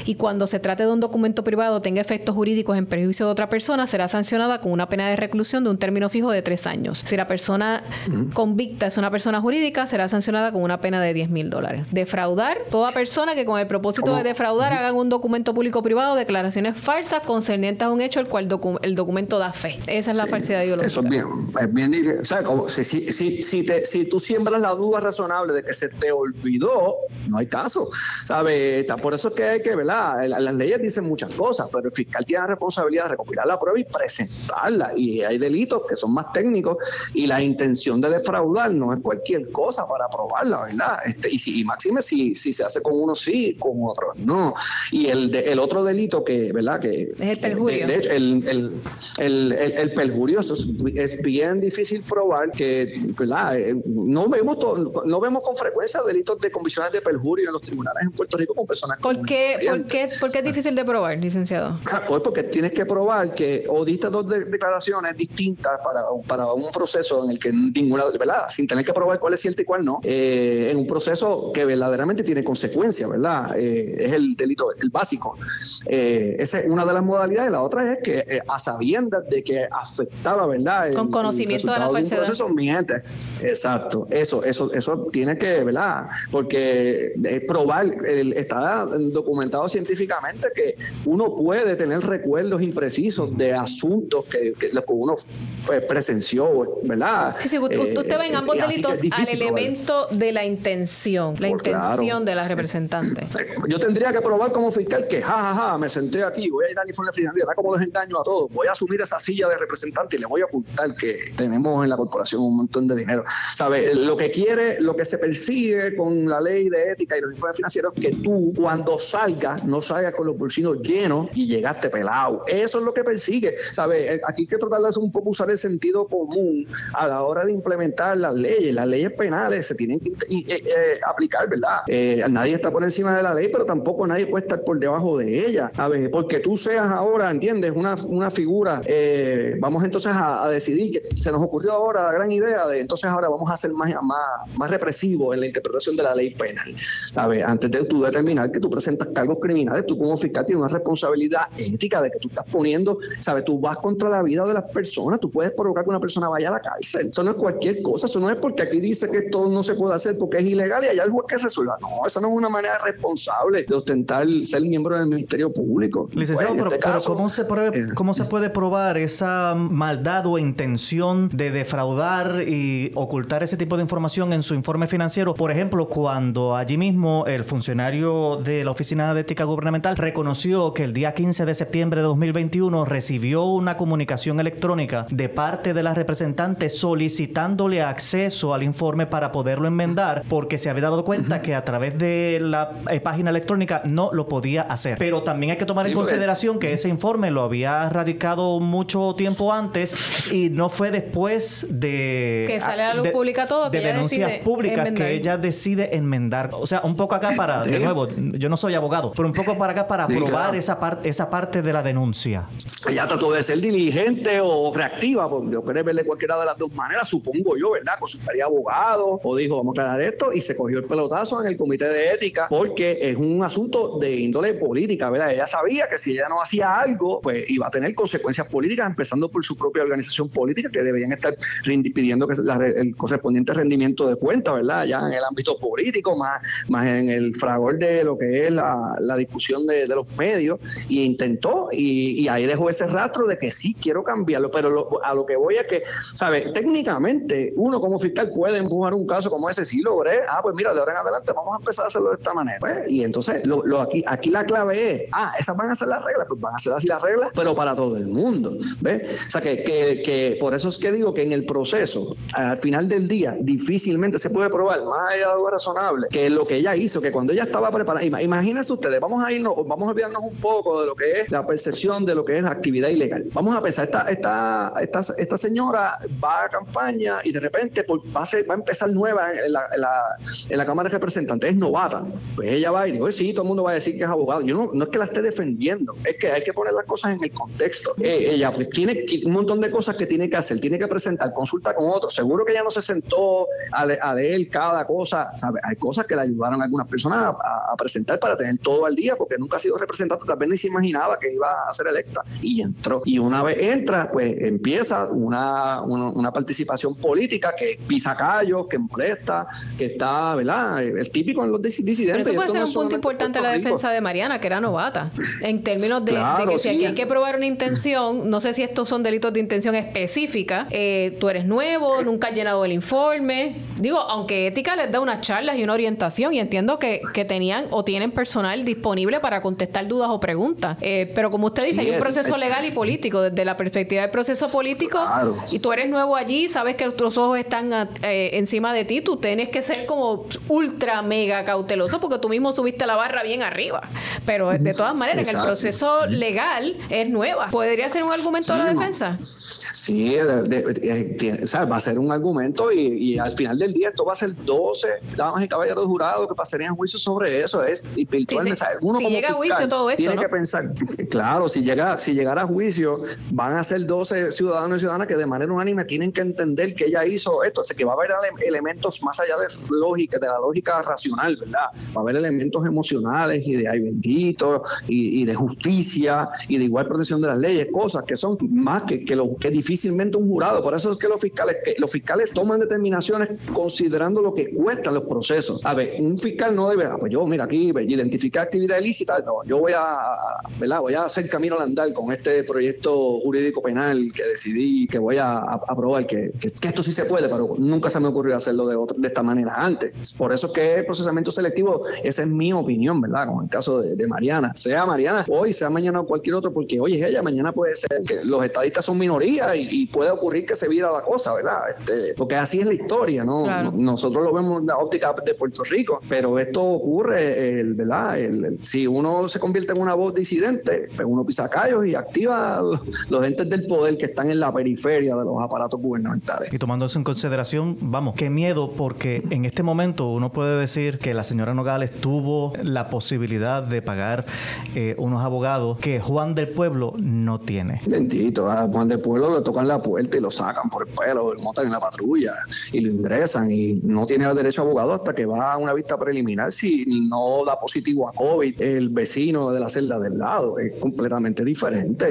Y cuando se trate de un documento privado tenga efectos jurídicos en perjuicio de otra persona, será sancionada con una pena de reclusión de un término fijo de tres años. Si la persona convicta es una persona jurídica, será sancionada con una pena de 10 mil dólares. Defraudar, toda persona que con el propósito de defraudar haga un documento documento público o privado, declaraciones falsas concernientes a un hecho el cual el documento da fe. Esa es la falsedad ideológica. Eso es bien, es bien difícil. O sea, como si, si, si, si, te, si tú siembras la duda razonable de que se te olvidó, no hay caso. ¿Sabes? Por eso es que hay que, ¿verdad? Las leyes dicen muchas cosas, pero el fiscal tiene la responsabilidad de recopilar la prueba y presentarla. Y hay delitos que son más técnicos y la intención de defraudar no es cualquier cosa para probarla, ¿verdad? Este, y, si, y máxime si, si se hace con uno sí, con otro no. Y el, el otro delito que, ¿verdad? Que, es el perjurio. De, el, el, el, el, perjurio es, es, bien difícil probar que, ¿verdad? Eh, no vemos, no vemos con frecuencia delitos de convicciones de perjurio en los tribunales en Puerto Rico con personas ¿Por qué, ¿por qué, ¿Por qué es difícil de probar, licenciado? Ah, pues porque tienes que probar que o diste dos declaraciones distintas para, para un proceso en el que ninguna, ¿verdad? Sin tener que probar cuál es cierto y cuál no, eh, en un proceso que verdaderamente tiene consecuencias, ¿verdad? Eh, es el delito, el básico. Eh, esa es una de las modalidades. La otra es que a sabiendas de que afectaba, ¿verdad? Con conocimiento de la falsedad. proceso, mi gente. Exacto. Eso, eso, eso tiene que, ¿verdad? Porque probar, está documentado científicamente que uno puede tener recuerdos imprecisos de asuntos que, que, que uno pues, presenció, ¿verdad? Sí, sí, usted eh, ve en ambos delitos al elemento de la intención, la intención de la representante. Yo tendría que probar como fiscal que, jajaja, ja, ja, me senté aquí, voy a ir a informe fiscalía, da como los engaño a todos, voy a asumir esa silla de representante y le voy a ocultar que tenemos en la corporación un montón de dinero. ¿Sabe? Lo que quiere, lo que se persigue con la ley de ética y los informes financieros es que tú, cuando salgas, no salgas con los bolsillos llenos y llegaste pelado. Eso es lo que persigue. ¿Sabe? Eh, aquí hay que tratar de un poco usar el sentido común a la hora de implementar las leyes. Las leyes penales se tienen que eh, eh, aplicar, ¿verdad? nadie está por encima de la ley, pero tampoco nadie puede estar por debajo de ella. A ver, porque tú seas ahora, ¿entiendes? Una, una figura, vamos entonces a, decidir que se nos ocurrió ahora la gran idea de entonces ahora vamos a ser más, más, más represivos en la interpretación de la ley penal. A ver, antes de tú determinar que tú presentas cargos criminales, tú como fiscal tienes una responsabilidad ética de que tú estás poniendo, ¿sabes? Tú vas contra la vida de las personas, tú puedes provocar que una persona vaya a la cárcel. Eso no es cualquier cosa, eso no es porque aquí dice que esto no se puede hacer porque es ilegal y hay algo que resuelva. No, eso no es una manera responsable de ostentar ser miembro del Ministerio Público. Licenciado, pues, este pero, ¿cómo, se eh, ¿cómo se puede probar esa maldad o intención de defraudar y ocultar ese tipo de información en su informe financiero? Por ejemplo, cuando allí mismo el funcionario de la Oficina de Ética Gubernamental reconoció que el día 15 de septiembre de 2021 recibió una comunicación electrónica de parte de la representante solicitándole acceso al informe para poderlo enmendar porque se había dado cuenta que a través de la eh, página electrónica no lo podía hacer. Pero también hay que tomar en consideración que ese informe lo había radicado mucho tiempo antes y no fue después de que sale a la luz pública todo de denuncias públicas que ella decide enmendar. O sea, un poco acá para de nuevo, yo no soy abogado, pero un poco para acá para probar esa parte esa parte de la denuncia. Ella trató de ser diligente o reactiva, porque yo quería verle cualquiera de las dos maneras, supongo yo, ¿verdad? Consultaría abogado o dijo, vamos a aclarar esto y se cogió el pelotazo en el comité de ética porque es un asunto de índole política, ¿verdad? Ella sabía que si ella no hacía algo, pues iba a tener consecuencias políticas, empezando por su propia organización política, que deberían estar pidiendo que el correspondiente rendimiento de cuenta, ¿verdad? Ya en el ámbito político, más, más en el fragor de lo que es la, discusión de, los medios, y intentó, y, ahí dejó ese rastro de que sí quiero cambiarlo, pero a lo que voy es que, ¿sabes? Técnicamente, uno como fiscal puede empujar un caso como ese, si logré, ah, pues mira, de ahora en adelante vamos a empezar a hacerlo de esta manera. Pues, y entonces, lo, lo, aquí, aquí la clave es, ah, esas van a ser las reglas, pues van a ser así las reglas, pero para todo el mundo, ¿ves? O sea, que, que, que por eso es que digo que en el proceso, al final del día, difícilmente se puede probar, más allá de algo razonable, que lo que ella hizo, que cuando ella estaba preparada, imagínense ustedes, vamos a irnos, vamos a olvidarnos un poco de lo que es la percepción de lo que es actividad ilegal. Vamos a pensar, esta, esta, esta, esta señora va a campaña y de repente pues, va, a empezar nueva en la, en, la, Cámara de Representantes, es novata. Pues ella va y dice, sí, todo el mundo va a decir que es Yo no, no es que la esté defendiendo, es que hay que poner las cosas en el contexto. Eh, ella pues tiene un montón de cosas que tiene que hacer, tiene que presentar, consulta con otros. Seguro que ella no se sentó a, leer cada cosa. Hay cosas que le ayudaron a algunas personas a, presentar para tener todo al día, porque nunca ha sido representante, tal vez ni se imaginaba que iba a ser electa. Y entró. Y una vez entra, pues empieza una, una, participación política que pisa callos, que molesta, que está, ¿verdad? El típico en los disidentes. Pero eso puede ser un punto importante la defensa de Mariana Que era novata, en términos de, que si aquí hay que probar una intención, no sé si estos son delitos de intención específica, eh, tú eres nuevo, nunca has llenado el informe. Digo, aunque ética les da unas charlas y una orientación y entiendo que, que tenían o tienen personal disponible para contestar dudas o preguntas. Eh, pero como usted dice, hay un proceso legal y político. Desde la perspectiva del proceso político, y tú eres nuevo allí, sabes que tus ojos están eh, encima de ti, tú tienes que ser como ultra mega cauteloso porque tú mismo subiste la barra bien arriba. Pero de todas maneras, el proceso legal es nueva. ¿Podría ser un argumento de la defensa? Sí, va a ser un argumento y, al final del día esto va a ser 12 damas y caballeros jurados que pasarían juicio sobre eso. Es, y Uno si llega a juicio todo esto. Tiene que pensar, claro, si llega si llegara a juicio, van a ser 12 ciudadanos y ciudadanas que de manera unánime tienen que entender que ella hizo esto. O sea, que va a haber elementos más allá de lógica, de la lógica racional, ¿verdad? Va a haber elementos emocionales y de ay bendito y, de justicia y de igual protección de las leyes, cosas que son más que, que, lo, que difícilmente un jurado. Por eso es que los fiscales, que los fiscales toman determinaciones considerando lo que cuestan los procesos. A ver, un fiscal no debe, ah, pues yo, mira, aquí identificar actividad ilícita, no, yo voy a. Voy a hacer camino al andar con este proyecto jurídico penal que decidí que voy a, aprobar, que, esto sí se puede, pero nunca se me ocurrió hacerlo de, de esta manera antes. Por eso es que el procesamiento selectivo, esa es mi opinión, ¿verdad? Como en el caso de, Mariana, sea Mariana hoy, sea mañana o cualquier otro, porque hoy es ella, mañana puede ser que los estadistas son minoría y, puede ocurrir que se vira la cosa, ¿verdad? Este, porque así es la historia, ¿no? Nosotros lo vemos en la óptica de Puerto Rico, pero esto ocurre, el, ¿verdad? si uno se convierte en una voz disidente, pues uno pisa callos y activa los, entes del poder que están en la periferia de los aparatos gubernamentales. Y tomando eso en consideración, vamos, qué miedo, porque en este momento uno puede decir que la señora Nogales tuvo la posibilidad de pagar eh, unos abogados que Juan del Pueblo no tiene. Bendito, a Juan del Pueblo le tocan la puerta y lo sacan por el pelo, lo montan en la patrulla y lo ingresan y no tiene derecho a abogado hasta que va a una vista preliminar si no da positivo a COVID el vecino de la celda del lado. Es completamente diferente.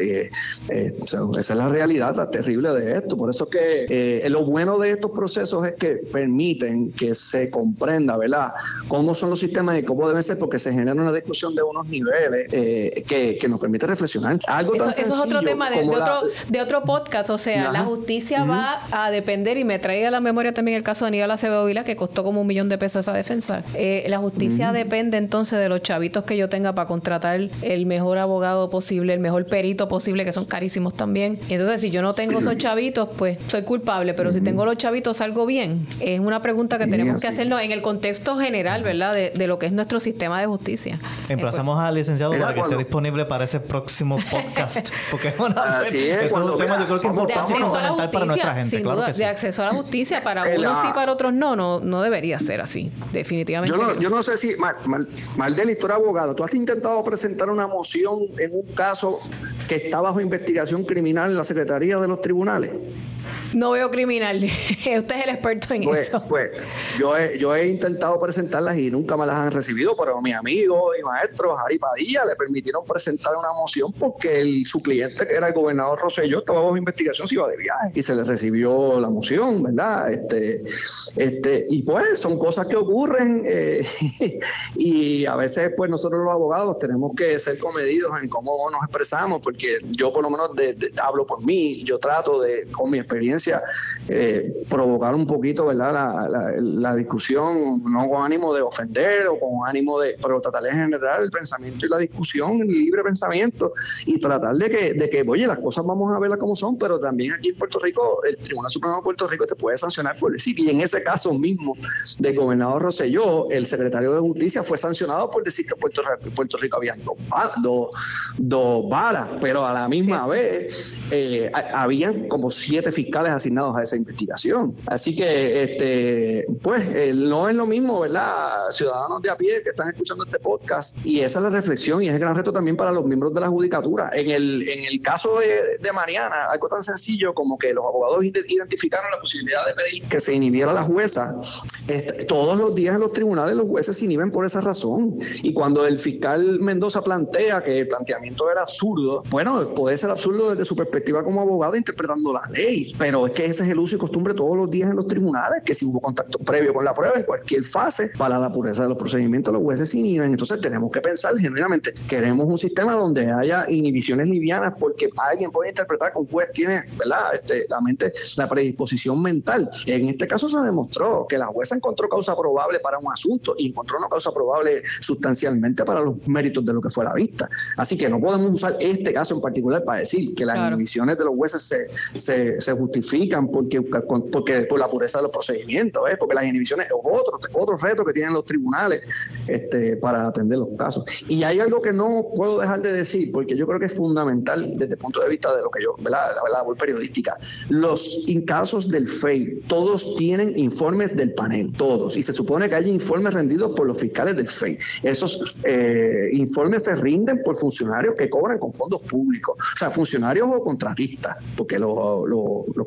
Eh, eh, esa es la realidad la terrible de esto. Por eso que lo bueno de estos procesos es que permiten que se comprenda, ¿verdad?, cómo son los sistemas y cómo deben ser, porque se genera una discusión de unos niveles que, nos permite reflexionar. Algo eso, eso es otro tema de, otro, de otro podcast. O sea, la justicia va a depender, y me trae a la memoria también el caso de Aníbal Acevedo Vila, que costó como un millón de pesos esa defensa. la justicia depende entonces de los chavitos que yo tenga para contratar el mejor abogado posible, el mejor perito posible, que son carísimos también. Y entonces, si yo no tengo esos chavitos, pues soy culpable, pero si tengo los chavitos, salgo bien. Es una pregunta que tenemos que hacernos en el contexto general, ¿verdad?, de, lo que es nuestro sistema de justicia. Emplazamos al licenciado para que esté disponible para ese próximo podcast. Porque bueno, Así es, es un tema, yo creo que a la justicia, para nuestra gente. Sin duda, de acceso a la justicia, para unos sí, para otros no, no, no debería ser así, definitivamente. Yo no, yo no sé si, Maldeli, tú eres abogado, tú has intentado presentar una moción en un caso que está bajo investigación criminal en la Secretaría de los Tribunales. No veo criminal. Usted es el experto en pues, eso. Pues yo he, yo he intentado presentarlas y nunca me las han recibido, pero mi amigo y maestro Jari Padilla le permitieron presentar una moción porque el, su cliente, que era el gobernador Rosselló, estaba bajo investigación, se iba de viaje y se le recibió la moción, ¿verdad? Este, este, y pues son cosas que ocurren eh, y a veces pues nosotros los abogados tenemos que ser comedidos en cómo nos expresamos, porque yo por lo menos hablo por mí, yo trato de, con mi experiencia, eh, provocar un poquito ¿verdad? La, discusión, no con ánimo de ofender o con ánimo de, pero tratar de generar el pensamiento y la discusión, el libre pensamiento y tratar de que, de que, oye, las cosas vamos a verlas como son, pero también aquí en Puerto Rico, el Tribunal Supremo de Puerto Rico te puede sancionar por decir, y en ese caso mismo del gobernador Rosselló, el secretario de Justicia fue sancionado por decir que Puerto, Puerto Rico había dos, dos, balas, pero a la misma vez eh, habían como siete fiscales asignados a esa investigación. Así que, este, pues, eh, no es lo mismo, ¿verdad? Ciudadanos de a pie que están escuchando este podcast, y esa es la reflexión y es el gran reto también para los miembros de la judicatura. En el, en el caso de, de Mariana, algo tan sencillo como que los abogados identificaron la posibilidad de pedir que se inhibiera la jueza. todos los días en los tribunales los jueces se inhiben por esa razón. Y cuando el fiscal Mendoza plantea que el planteamiento era absurdo, bueno, puede ser absurdo desde su perspectiva como abogado interpretando la ley, pero pero es que ese es el uso y costumbre todos los días en los tribunales, que si hubo contacto previo con la prueba en cualquier fase, para la pureza de los procedimientos los jueces se inhiben. Entonces tenemos que pensar genuinamente, queremos un sistema donde haya inhibiciones livianas porque alguien puede interpretar que un juez tiene, ¿verdad? Este, la mente, la predisposición mental. En este caso se demostró que la jueza encontró causa probable para un asunto y encontró una causa probable sustancialmente para los méritos de lo que fue la vista. Así que no podemos usar este caso en particular para decir que las inhibiciones de los jueces se, se, justifican porque, por la pureza de los procedimientos, ¿eh? porque las inhibiciones es otro, otro reto que tienen los tribunales este, para atender los casos. Y hay algo que no puedo dejar de decir, porque yo creo que es fundamental desde el punto de vista de lo que yo, ¿verdad? la, labor periodística. Los casos del FEI, todos tienen informes del panel, todos, y se supone que hay informes rendidos por los fiscales del FEI. Esos eh, informes se rinden por funcionarios que cobran con fondos públicos, o sea, funcionarios o contratistas, porque los, los,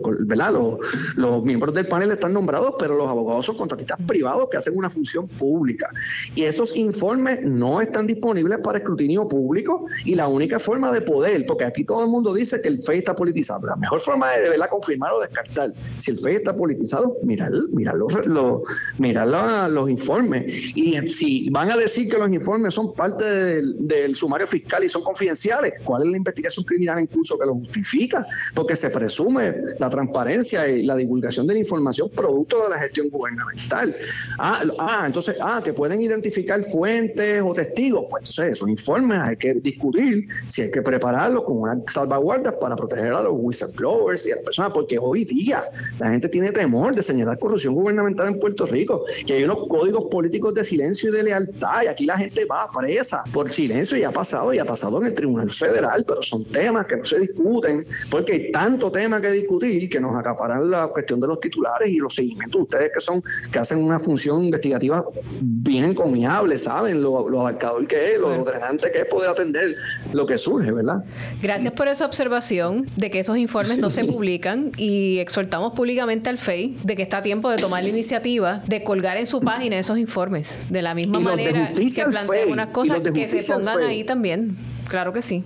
miembros del panel están nombrados, pero los abogados son contratistas privados que hacen una función pública. Y esos informes no están disponibles para escrutinio público y la única forma de poder, porque aquí todo el mundo dice que el FEI está politizado, la mejor forma de, verla confirmar o descartar si el FEI está politizado, mirar, mirar, los, mirar los informes. Y si van a decir que los informes son parte del, sumario fiscal y son confidenciales, ¿cuál es la investigación criminal en curso que lo justifica? Porque se presume la transparencia y la divulgación de la información producto de la gestión gubernamental. Ah, ah entonces, ah, que pueden identificar fuentes o testigos. Pues entonces, esos informes hay que discutir si hay que prepararlos con unas salvaguardas para proteger a los whistleblowers y a las personas, porque hoy día la gente tiene temor de señalar corrupción gubernamental en Puerto Rico, que hay unos códigos políticos de silencio y de lealtad, y aquí la gente va presa por silencio y ha pasado, y ha pasado en el Tribunal Federal, pero son temas que no se discuten, porque hay tanto tema que discutir que nos acaparan la cuestión de los titulares y los seguimientos. Ustedes que son, que hacen una función investigativa bien encomiable, saben lo, lo abarcador que es, lo drenante que es poder atender lo que surge, ¿verdad? Gracias por esa observación de que esos informes no se publican y exhortamos públicamente al FEI de que está a tiempo de tomar la iniciativa de colgar en su página esos informes. De la misma manera que planteen unas cosas que se pongan ahí también. Claro que sí.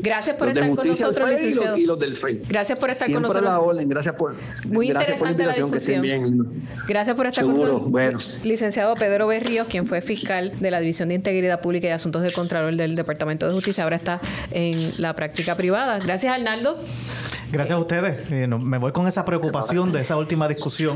Gracias por estar con nosotros, licenciado. Y los, del FEI. Gracias por estar con nosotros. la orden, gracias por, Muy gracias por la invitación, que estén bien. Gracias por estar con nosotros. Bueno. Licenciado Pedro Berríos, quien fue fiscal de la División de Integridad Pública y Asuntos de Contralor del Departamento de Justicia, ahora está en la práctica privada. Gracias, Arnaldo. Gracias a ustedes. Eh, me voy con esa preocupación de esa última discusión,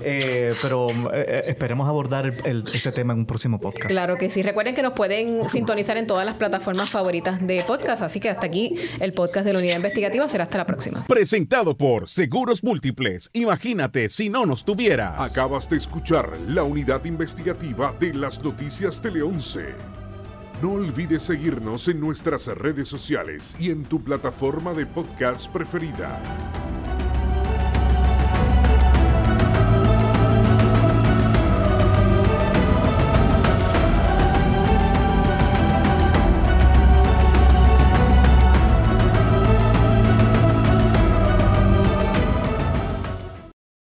eh, pero eh, esperemos abordar ese tema en un próximo podcast. Claro que sí. Recuerden que nos pueden sintonizar en todas las plataformas favoritas de podcast, así que hasta aquí el podcast de la unidad investigativa. Será hasta la próxima. Presentado por Seguros Múltiples. Imagínate si no nos tuvieras. Acabas de escuchar la unidad investigativa de las noticias Tele 11. No olvides seguirnos en nuestras redes sociales y en tu plataforma de podcast preferida.